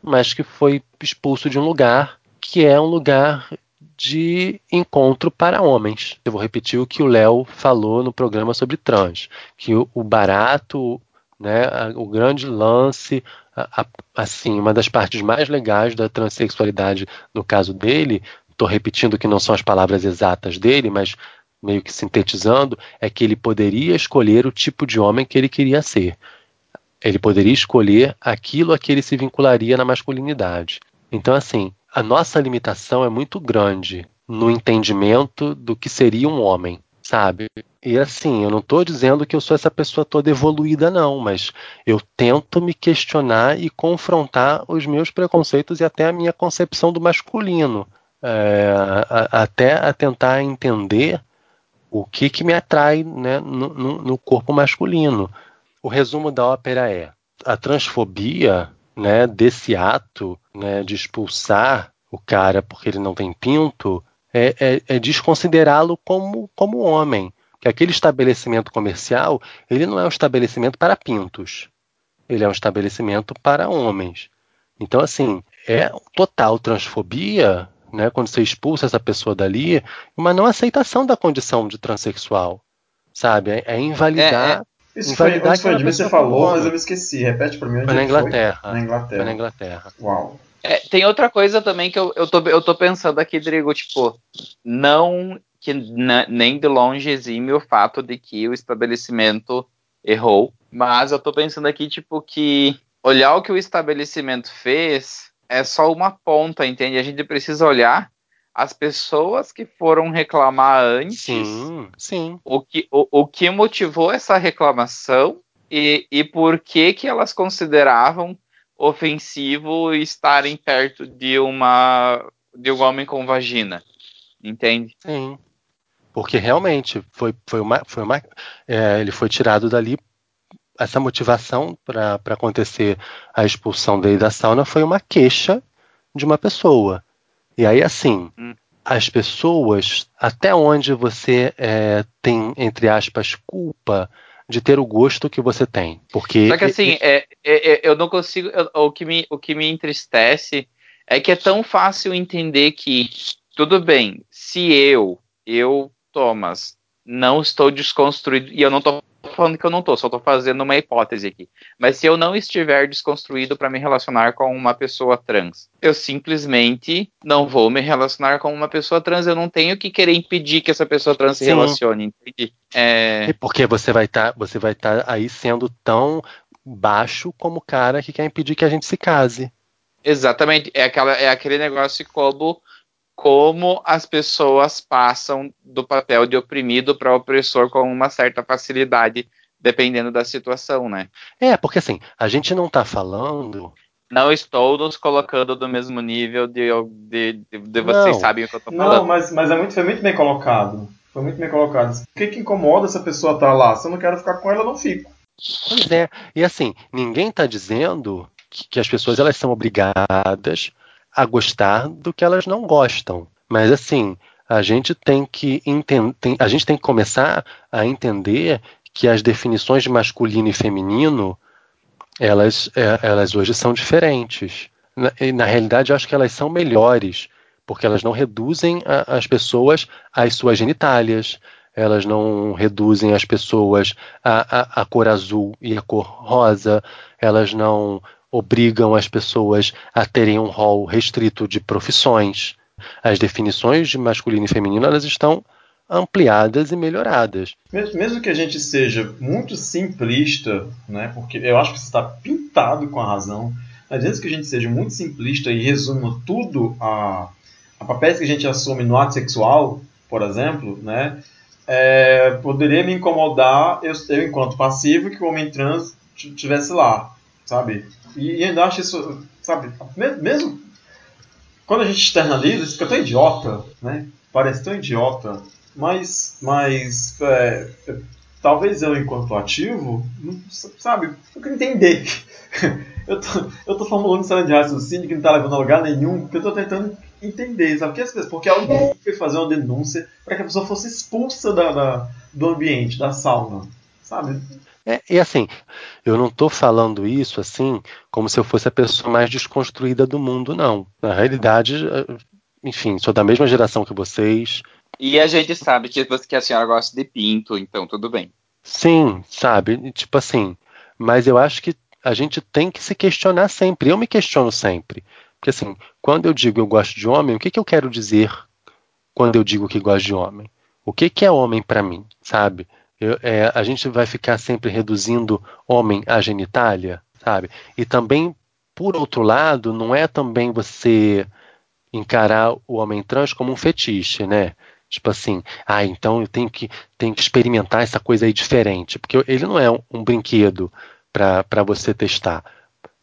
mas que foi expulso de um lugar que é um lugar de encontro para homens. Eu vou repetir o que o Léo falou no programa sobre trans, que o, barato, né, o grande lance, assim, uma das partes mais legais da transexualidade, no caso dele, estou repetindo que não são as palavras exatas dele, mas meio que sintetizando, é que ele poderia escolher o tipo de homem que ele queria ser. Ele poderia escolher aquilo a que ele se vincularia na masculinidade. Então, assim, a nossa limitação é muito grande no entendimento do que seria um homem, sabe? E assim, eu não estou dizendo que eu sou essa pessoa toda evoluída, não, mas eu tento me questionar e confrontar os meus preconceitos e até a minha concepção do masculino. é, a, até a tentar entender o que, que me atrai né, no, no, no corpo masculino. O resumo da ópera é a transfobia né, desse ato né, de expulsar o cara porque ele não tem pinto é, é, é desconsiderá-lo como, como homem. Que aquele estabelecimento comercial ele não é um estabelecimento para pintos, ele é um estabelecimento para homens. Então, assim, é total transfobia né, quando você expulsa essa pessoa dali, uma não aceitação da condição de transexual, sabe? É, é invalidar. Isso foi, onde foi? Você falou, mas eu me esqueci. Repete para mim onde foi na Inglaterra. Foi? Na Inglaterra. Foi na Inglaterra. Uau. É, tem outra coisa também que eu, eu, tô, eu tô pensando aqui, Drigo, tipo, não que nem de longe exime o fato de que o estabelecimento errou, mas eu tô pensando aqui, tipo, que olhar o que o estabelecimento fez é só uma ponta, entende? A gente precisa olhar as pessoas que foram reclamar antes. Sim, sim. O que, o, o que motivou essa reclamação e, e por que, que elas consideravam ofensivo estarem perto de uma de um homem com vagina. Entende? Sim. Porque realmente foi, foi uma. Foi uma é, ele foi tirado dali. Essa motivação para acontecer a expulsão dele da sauna foi uma queixa de uma pessoa. E aí, assim, hum. as pessoas, até onde você é, tem, entre aspas, culpa de ter o gosto que você tem. Porque. Só que assim, é, é, é eu não consigo. Eu, o, que me, o que me entristece é que é tão fácil entender que, tudo bem, se eu, eu, Thomas, não estou desconstruído, e eu não estou falando que eu não estou, só estou fazendo uma hipótese aqui. Mas se eu não estiver desconstruído para me relacionar com uma pessoa trans, eu simplesmente não vou me relacionar com uma pessoa trans. Eu não tenho que querer impedir que essa pessoa trans Sim. se relacione, entende? É... Porque você vai estar, tá, você vai estar tá aí sendo tão baixo como o cara que quer impedir que a gente se case. Exatamente, é, aquela, é aquele negócio como como as pessoas passam do papel de oprimido para opressor com uma certa facilidade, dependendo da situação, né? É, porque assim, a gente não está falando. Não estou nos colocando do mesmo nível de, de, de, de vocês não, sabem o que eu estou falando. Não, mas, mas é muito, foi muito bem colocado. Foi muito bem colocado. O que, que incomoda essa pessoa estar tá lá? Se eu não quero ficar com ela, eu não fico. Pois é. E assim, ninguém está dizendo que, que as pessoas elas são obrigadas a gostar do que elas não gostam. Mas assim, a gente tem que entender, a gente tem que começar a entender que as definições de masculino e feminino elas, é, elas hoje são diferentes. Na, na, realidade, eu acho que elas são melhores, porque elas não reduzem a, as pessoas às suas genitálias, elas não reduzem as pessoas à, cor azul e à cor rosa, elas não obrigam as pessoas a terem um rol restrito de profissões. As definições de masculino e feminino elas estão ampliadas e melhoradas. Mesmo que a gente seja muito simplista, né, porque eu acho que você está pintado com a razão, mas mesmo que a gente seja muito simplista e resuma tudo a, a papéis que a gente assume no ato sexual, por exemplo, né, é, poderia me incomodar eu, eu, enquanto passivo, que o homem trans estivesse lá, sabe? E, e ainda acho isso, sabe, mesmo quando a gente externaliza, isso fica tão idiota, né? Parece tão idiota, mas, mas é, é, talvez eu, enquanto ativo, não, sabe, eu quero entender. eu, tô, eu tô formulando história de raciocínio que não tá levando a lugar nenhum, porque eu tô tentando entender, sabe? Porque, porque alguém foi fazer uma denúncia para que a pessoa fosse expulsa da, da, do ambiente, da sauna, sabe? É, e assim, eu não estou falando isso assim como se eu fosse a pessoa mais desconstruída do mundo, não. Na realidade, eh, enfim, sou da mesma geração que vocês. E a gente sabe que, que a senhora gosta de pinto, então tudo bem. Sim, sabe? Tipo assim, mas eu acho que a gente tem que se questionar sempre. Eu me questiono sempre. Porque assim, quando eu digo eu gosto de homem, o que, que eu quero dizer quando eu digo que gosto de homem? O que, que é homem para mim, sabe? Eu, é, a gente vai ficar sempre reduzindo homem à genitália, sabe? E também, por outro lado, não é também você encarar o homem trans como um fetiche, né? Tipo assim, ah, então eu tenho que, tenho que experimentar essa coisa aí diferente, porque ele não é um, um brinquedo para você testar.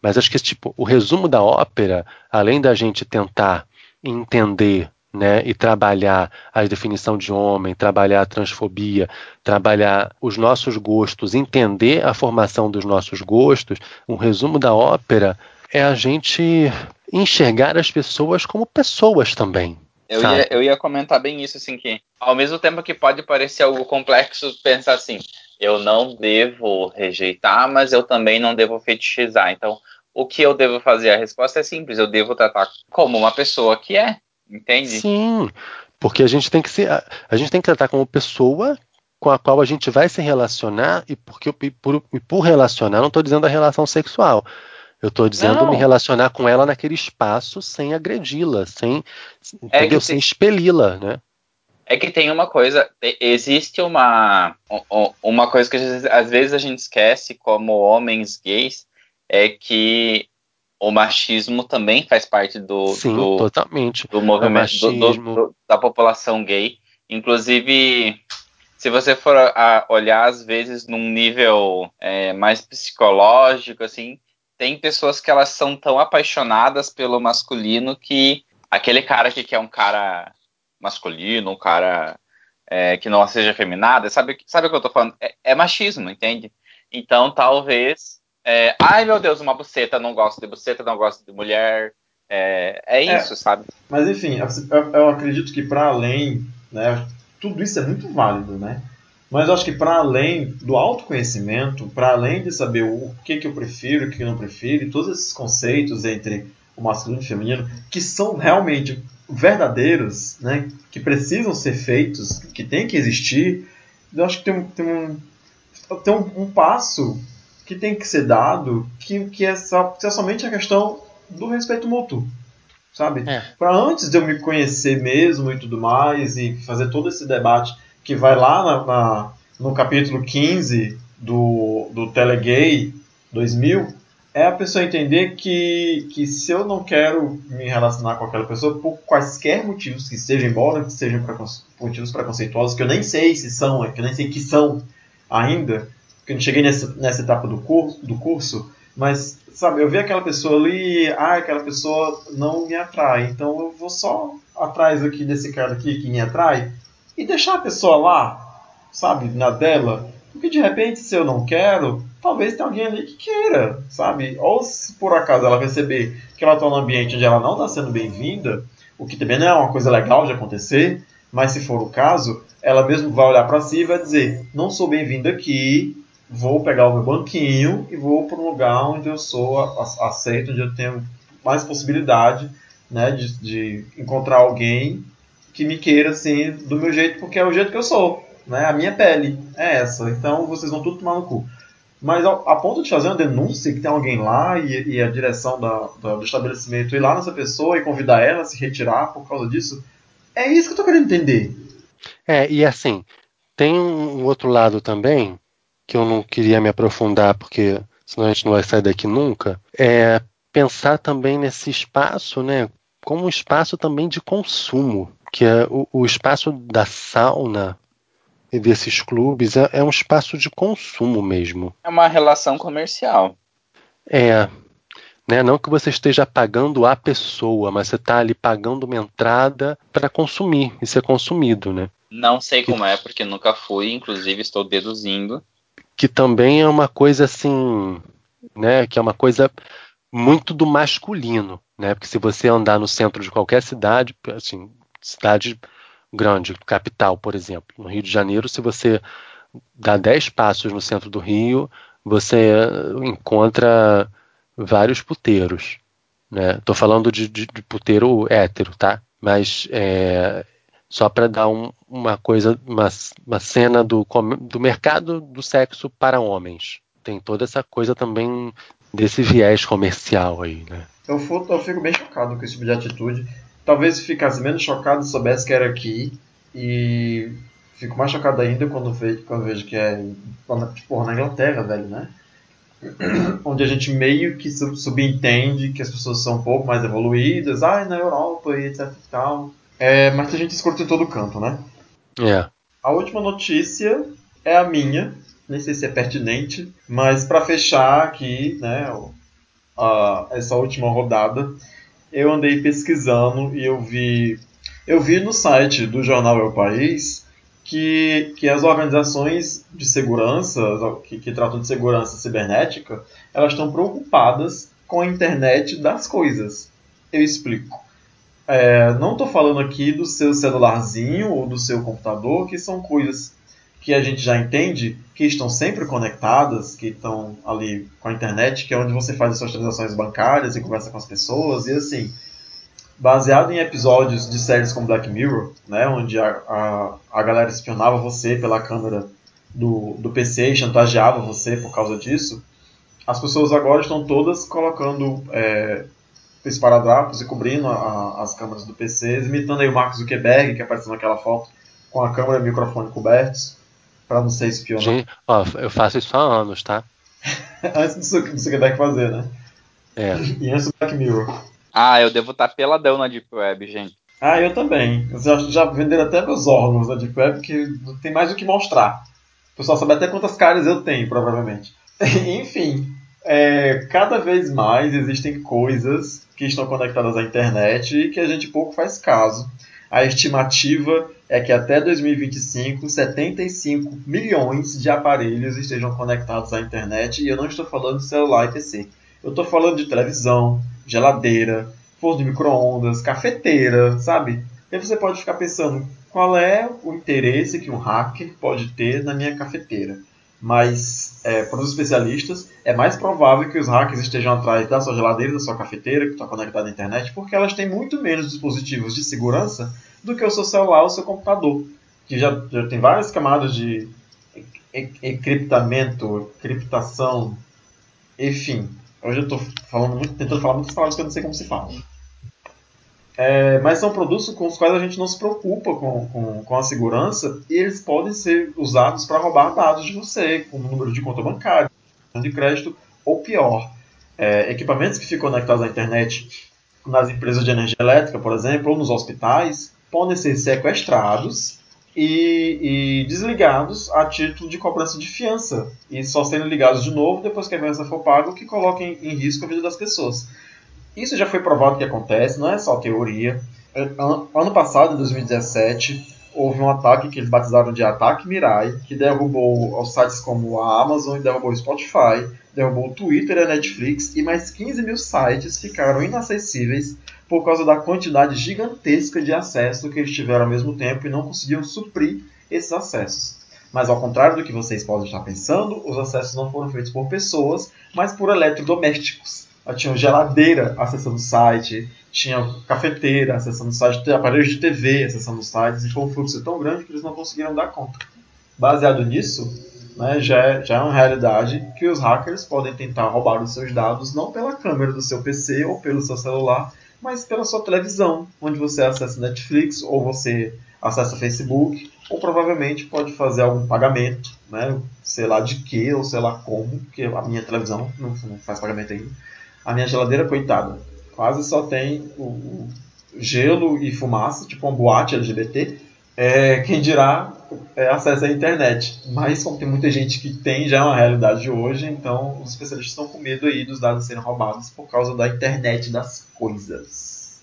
Mas acho que tipo, o resumo da ópera, além da gente tentar entender né, e trabalhar a definição de homem, trabalhar a transfobia, trabalhar os nossos gostos, entender a formação dos nossos gostos, um resumo da ópera é a gente enxergar as pessoas como pessoas também. Eu ia, eu ia comentar bem isso, assim, que ao mesmo tempo que pode parecer algo complexo pensar assim, eu não devo rejeitar, mas eu também não devo fetichizar. Então, o que eu devo fazer? A resposta é simples, eu devo tratar como uma pessoa que é, entende? Sim, porque a gente tem que ser, a gente tem que tratar como pessoa com a qual a gente vai se relacionar e porque e por, e por relacionar, não estou dizendo a relação sexual, eu estou dizendo não. me relacionar com ela naquele espaço sem agredi-la, sem, é entendeu? sem expeli-la, né? É que tem uma coisa, existe uma, uma coisa que às vezes a gente esquece como homens gays, é que o machismo também faz parte do, Sim, do, totalmente. do movimento do, do, da população gay. Inclusive, se você for a olhar às vezes num nível é, mais psicológico, assim, tem pessoas que elas são tão apaixonadas pelo masculino que aquele cara que quer um cara masculino, um cara é, que não seja feminada, sabe, sabe o que eu tô falando? É, é machismo, entende? Então talvez. É, ai meu Deus, uma buceta, não gosto de buceta, não gosto de mulher. É, é, é isso, sabe? Mas enfim, eu, eu acredito que para além, né, tudo isso é muito válido, né? Mas eu acho que para além do autoconhecimento, para além de saber o que, que eu prefiro, o que eu não prefiro, todos esses conceitos entre o masculino e o feminino, que são realmente verdadeiros, né, que precisam ser feitos, que tem que existir, eu acho que tem, tem, um, tem um, um, passo que tem que ser dado, que, que, é, só, que é somente a questão do respeito mútuo sabe? É. Para antes de eu me conhecer mesmo e tudo mais, e fazer todo esse debate que vai lá na, na, no capítulo 15 do, do Telegay 2000, é a pessoa entender que, que se eu não quero me relacionar com aquela pessoa por quaisquer motivos que sejam, embora que sejam motivos preconceituosos, que eu nem sei se são, que eu nem sei que são ainda, porque eu não cheguei nessa, nessa etapa do curso, do curso, mas, sabe, eu vi aquela pessoa ali, ah, aquela pessoa não me atrai, então eu vou só atrás aqui desse cara aqui que me atrai, e deixar a pessoa lá, sabe, na dela. Porque de repente, se eu não quero, talvez tenha alguém ali que queira, sabe? Ou se por acaso ela perceber que ela está num ambiente onde ela não está sendo bem-vinda, o que também não é uma coisa legal de acontecer, mas se for o caso, ela mesmo vai olhar para si e vai dizer: não sou bem-vinda aqui, vou pegar o meu banquinho e vou para um lugar onde eu sou aceito, onde eu tenho mais possibilidade né, de, de encontrar alguém que me queira assim do meu jeito, porque é o jeito que eu sou, né? A minha pele é essa. Então vocês vão tudo tomar no cu. Mas a, a ponto de fazer uma denúncia que tem alguém lá e, e a direção da, da, do estabelecimento ir lá nessa pessoa e convidar ela a se retirar por causa disso, é isso que eu tô querendo entender. É, e assim, tem um outro lado também que eu não queria me aprofundar porque senão a gente não vai sair daqui nunca, é pensar também nesse espaço, né, como um espaço também de consumo que é o, o espaço da sauna e desses clubes é, é um espaço de consumo mesmo. É uma relação comercial. É, né? Não que você esteja pagando a pessoa, mas você está ali pagando uma entrada para consumir e ser consumido, né? Não sei como é, porque nunca fui, inclusive estou deduzindo. Que também é uma coisa assim, né? Que é uma coisa muito do masculino, né? Porque se você andar no centro de qualquer cidade, assim, cidade grande, capital, por exemplo. No Rio de Janeiro, se você dá 10 passos no centro do Rio, você encontra vários puteiros. Né? falando de, de, de, puteiro hétero, tá? Mas é, só para dar um, uma coisa, uma, uma cena do, do mercado do sexo para homens. Tem toda essa coisa também desse viés comercial aí, né? Eu, eu fico bem chocado com esse tipo de atitude talvez ficasse menos chocado se soubesse que era aqui. E fico mais chocado ainda quando vejo, quando vejo que é tipo, na Inglaterra, velho, né? Onde a gente meio que subentende que as pessoas são um pouco mais evoluídas, ah, na Europa e etc e tal. É, mas a gente escuta em todo canto, né? É. A última notícia é a minha, nem sei se é pertinente, mas para fechar aqui, né, a, essa última rodada, eu andei pesquisando e eu vi Eu vi no site do jornal É o País que, que as organizações de segurança, que, que tratam de segurança cibernética, elas estão preocupadas com a internet das coisas. Eu explico. É, não estou falando aqui do seu celularzinho ou do seu computador, que são coisas que a gente já entende que estão sempre conectadas, que estão ali com a internet, que é onde você faz as suas transações bancárias e conversa com as pessoas, e assim, baseado em episódios de séries como Black Mirror, né, onde a, a, a galera espionava você pela câmera do, do PC e chantageava você por causa disso, as pessoas agora estão todas colocando é, esparadrapos e cobrindo a, a, as câmeras do PC, imitando aí o Mark Zuckerberg, que apareceu naquela foto, com a câmera e o microfone cobertos para não ser espionado. Gente, ó, eu faço isso há anos, tá? antes do, do Zuckerberg fazer, né? É. E antes do Black Mirror. Ah, eu devo estar peladão na Deep Web, gente. Ah, eu também. Já, já venderam até meus órgãos na Deep Web, que não tem mais o que mostrar. O pessoal sabe até quantas caras eu tenho, provavelmente. Enfim, é, cada vez mais existem coisas que estão conectadas à internet e que a gente pouco faz caso. A estimativa é que até 2025, 75 milhões de aparelhos estejam conectados à internet, e eu não estou falando de celular e PC. Eu estou falando de televisão, geladeira, forno de micro-ondas, cafeteira, sabe? E você pode ficar pensando, qual é o interesse que um hacker pode ter na minha cafeteira? Mas, é, para os especialistas, é mais provável que os hackers estejam atrás da sua geladeira, da sua cafeteira, que está conectada à internet, porque elas têm muito menos dispositivos de segurança do que o seu celular ou o seu computador, que já, já tem várias camadas de encriptamento, criptação, enfim. Hoje eu estou falando tentando falar muitas palavras que eu não sei como se fala. É, mas são produtos com os quais a gente não se preocupa com, com, com a segurança e eles podem ser usados para roubar dados de você, com o número de conta bancária, de crédito ou pior. É, equipamentos que ficam conectados à internet nas empresas de energia elétrica, por exemplo, ou nos hospitais, podem ser sequestrados e, e, desligados a título de cobrança de fiança e só sendo ligados de novo depois que a fiança for paga, o que coloca em, em risco a vida das pessoas. Isso já foi provado que acontece, não é só teoria. Ano passado, em 2017, houve um ataque que eles batizaram de Ataque Mirai, que derrubou sites como a Amazon, derrubou o Spotify, derrubou o Twitter e a Netflix, e mais 15 mil sites ficaram inacessíveis por causa da quantidade gigantesca de acesso que eles tiveram ao mesmo tempo e não conseguiam suprir esses acessos. Mas ao contrário do que vocês podem estar pensando, os acessos não foram feitos por pessoas, mas por eletrodomésticos. Tinha geladeira acessando o site, tinha cafeteira acessando o site, aparelhos de TV acessando os sites, e foi um fluxo tão grande que eles não conseguiram dar conta. Baseado nisso, né, já, é, já é uma realidade que os hackers podem tentar roubar os seus dados não pela câmera do seu PC ou pelo seu celular, mas pela sua televisão, onde você acessa Netflix ou você acessa Facebook, ou provavelmente pode fazer algum pagamento, né, sei lá de que ou sei lá como, porque a minha televisão não, não faz pagamento ainda. A minha geladeira, coitada, quase só tem o, o gelo e fumaça, tipo uma boate LGBT. É, quem dirá é, acesso à internet. Mas como tem muita gente que tem, já é uma realidade de hoje, então os especialistas estão com medo aí dos dados serem roubados por causa da internet das coisas.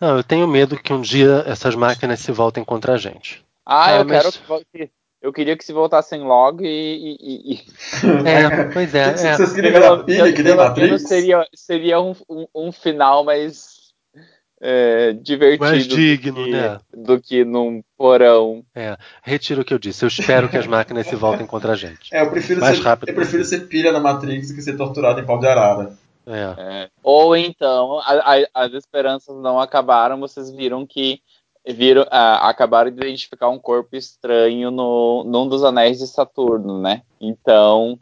Não, eu tenho medo que um dia essas máquinas se voltem contra a gente. Ah, ah eu mas... quero que volte. Eu queria que se voltassem logo e. e, e... É, pois é. é. Vocês queriam ver a pilha que nem Matrix? Seria, seria um, um, um final mais é, divertido mais digno, do que, né? do que num porão. É, retiro o que eu disse. Eu espero que as máquinas se voltem contra a gente. É, eu prefiro, mais ser, rápido eu prefiro ser pilha na Matrix do que ser torturado em pau de arara. É. É. Ou então, a, a, as esperanças não acabaram, vocês viram que viram, ah, acabaram de identificar um corpo estranho no, num dos anéis de Saturno, né? Então,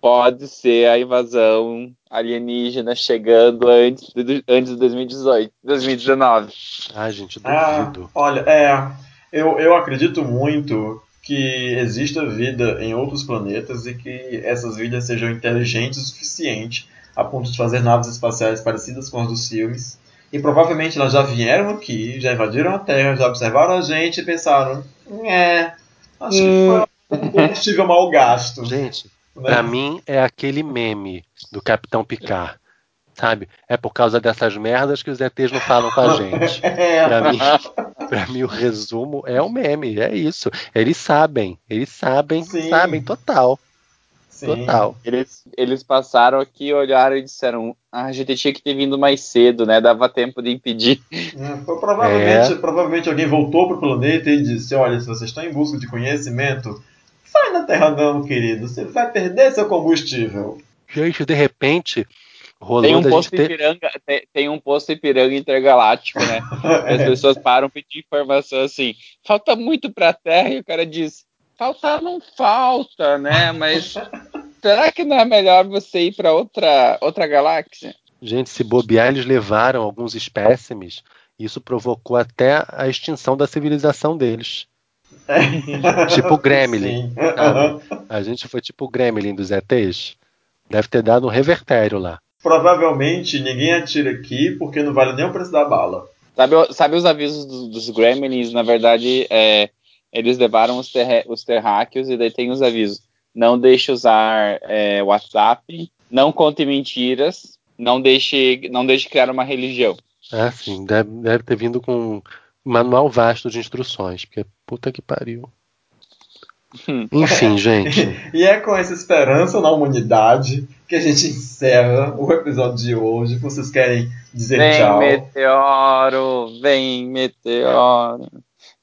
pode ser a invasão alienígena chegando antes de, antes de 2018, 2019. Ai, gente, Ah, duvido. olha, é, eu, eu acredito muito que exista vida em outros planetas e que essas vidas sejam inteligentes o suficiente a ponto de fazer naves espaciais parecidas com as dos filmes. E provavelmente elas já vieram aqui, já invadiram a Terra, já observaram a gente e pensaram: é, acho que foi um combustível mal gasto. Gente, né? pra mim é aquele meme do Capitão Picard. Sabe? É por causa dessas merdas que os ETs não falam com a gente. É. Pra mim, Pra mim, o resumo é um meme, é isso. Eles sabem, eles sabem, Sim. sabem total. Sim. Total. Eles, eles passaram aqui, olharam e disseram: ah, a gente tinha que ter vindo mais cedo, né? Dava tempo de impedir. É, foi provavelmente, É. provavelmente alguém voltou pro planeta e disse: Olha, se vocês estão em busca de conhecimento, sai na Terra não, querido. Você vai perder seu combustível. Gente, de repente, rolou Tem um da posto ter. Ipiranga, tem, tem um posto Ipiranga intergaláctico, né? As pessoas param pedir informação assim, falta muito pra Terra, e o cara diz, faltar não falta, né? Mas será que não é melhor você ir pra outra, outra galáxia? Gente, se bobear, eles levaram alguns espécimes. Isso provocou até a extinção da civilização deles. Tipo o Gremlin. A gente foi tipo o Gremlin dos ETs. Deve ter dado um revertério lá. Provavelmente ninguém atira aqui porque não vale nem o preço da bala. Sabe, sabe os avisos dos, dos Gremlins? Na verdade, é, eles levaram os, terre, os terráqueos e daí tem os avisos. Não deixe usar é, WhatsApp, não conte mentiras, não deixe, não deixe criar uma religião. Ah, sim, deve, deve ter vindo com um manual vasto de instruções, porque puta que pariu. Enfim, gente. E é com essa esperança na humanidade que a gente encerra o episódio de hoje. Vocês querem dizer Vem tchau? meteoro, vem meteoro,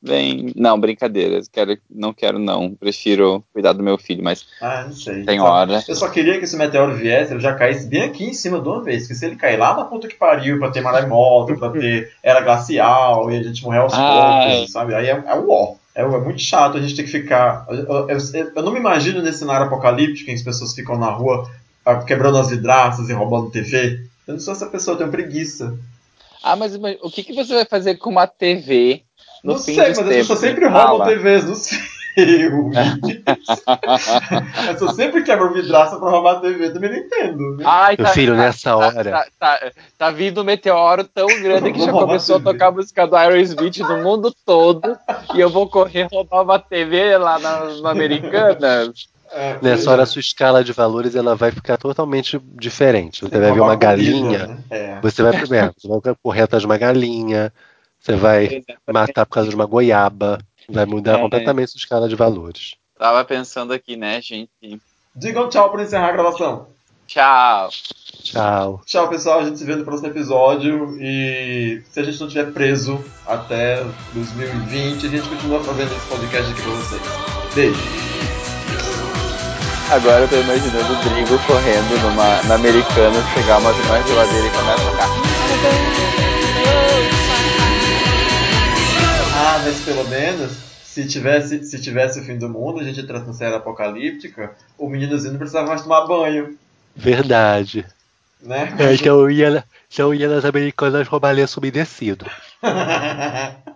vem. Não, brincadeira. Quero, não quero não. Prefiro cuidar do meu filho, mas Ah, não sei. tem Só- hora. Eu só queria que esse meteoro viesse, ele já caísse bem aqui em cima de uma vez. Porque se ele cair lá na puta que pariu, pra ter maremoto, pra ter era glacial, e a gente morrer aos Ai. poucos, sabe? Aí é, é um ó. É, é muito chato a gente ter que ficar. Eu, eu- eu- eu não me imagino nesse cenário apocalíptico em que as pessoas ficam na rua ah, quebrando as vidraças e roubando TV. Eu não sou essa pessoa, eu tenho preguiça. Ah, mas o que, que você vai fazer com uma TV no não fim sei, mas as tempos? pessoas sempre roubam fala. TVs nos filmes. as pessoas sempre quebram vidraça pra roubar a TV, também não entendo. Né? Ai, Meu filho, nessa tá- hora. Tá, tá- tá vindo um meteoro tão grande que já começou a a tocar a música do Aerosmith no mundo todo. e eu vou correr roubar uma TV lá na, na Americanas. É, Nessa hora a sua escala de valores ela vai ficar totalmente diferente. Você vai ver uma galinha, Né? É. você vai primeiro, você vai correr atrás de uma galinha, você vai matar por causa de uma goiaba, vai mudar É. completamente a sua escala de valores. Tava pensando aqui, né, gente? Digam tchau pra encerrar a gravação. Tchau. Tchau. Tchau, pessoal. A gente se vê no próximo episódio. E se a gente não estiver preso até 2020, a gente continua fazendo esse podcast aqui pra vocês. Beijo. Agora eu tô imaginando o Drigo correndo numa, na Americanas, pegar uma, uma geladeira e começa a tocar. Mas pelo menos, se tivesse, se tivesse o fim do mundo, a gente entrasse na série apocalíptica, o meninozinho não precisava mais tomar banho. Verdade. Né? É, então eu ia, então eu ia nas americanas roubar lenço umedecido.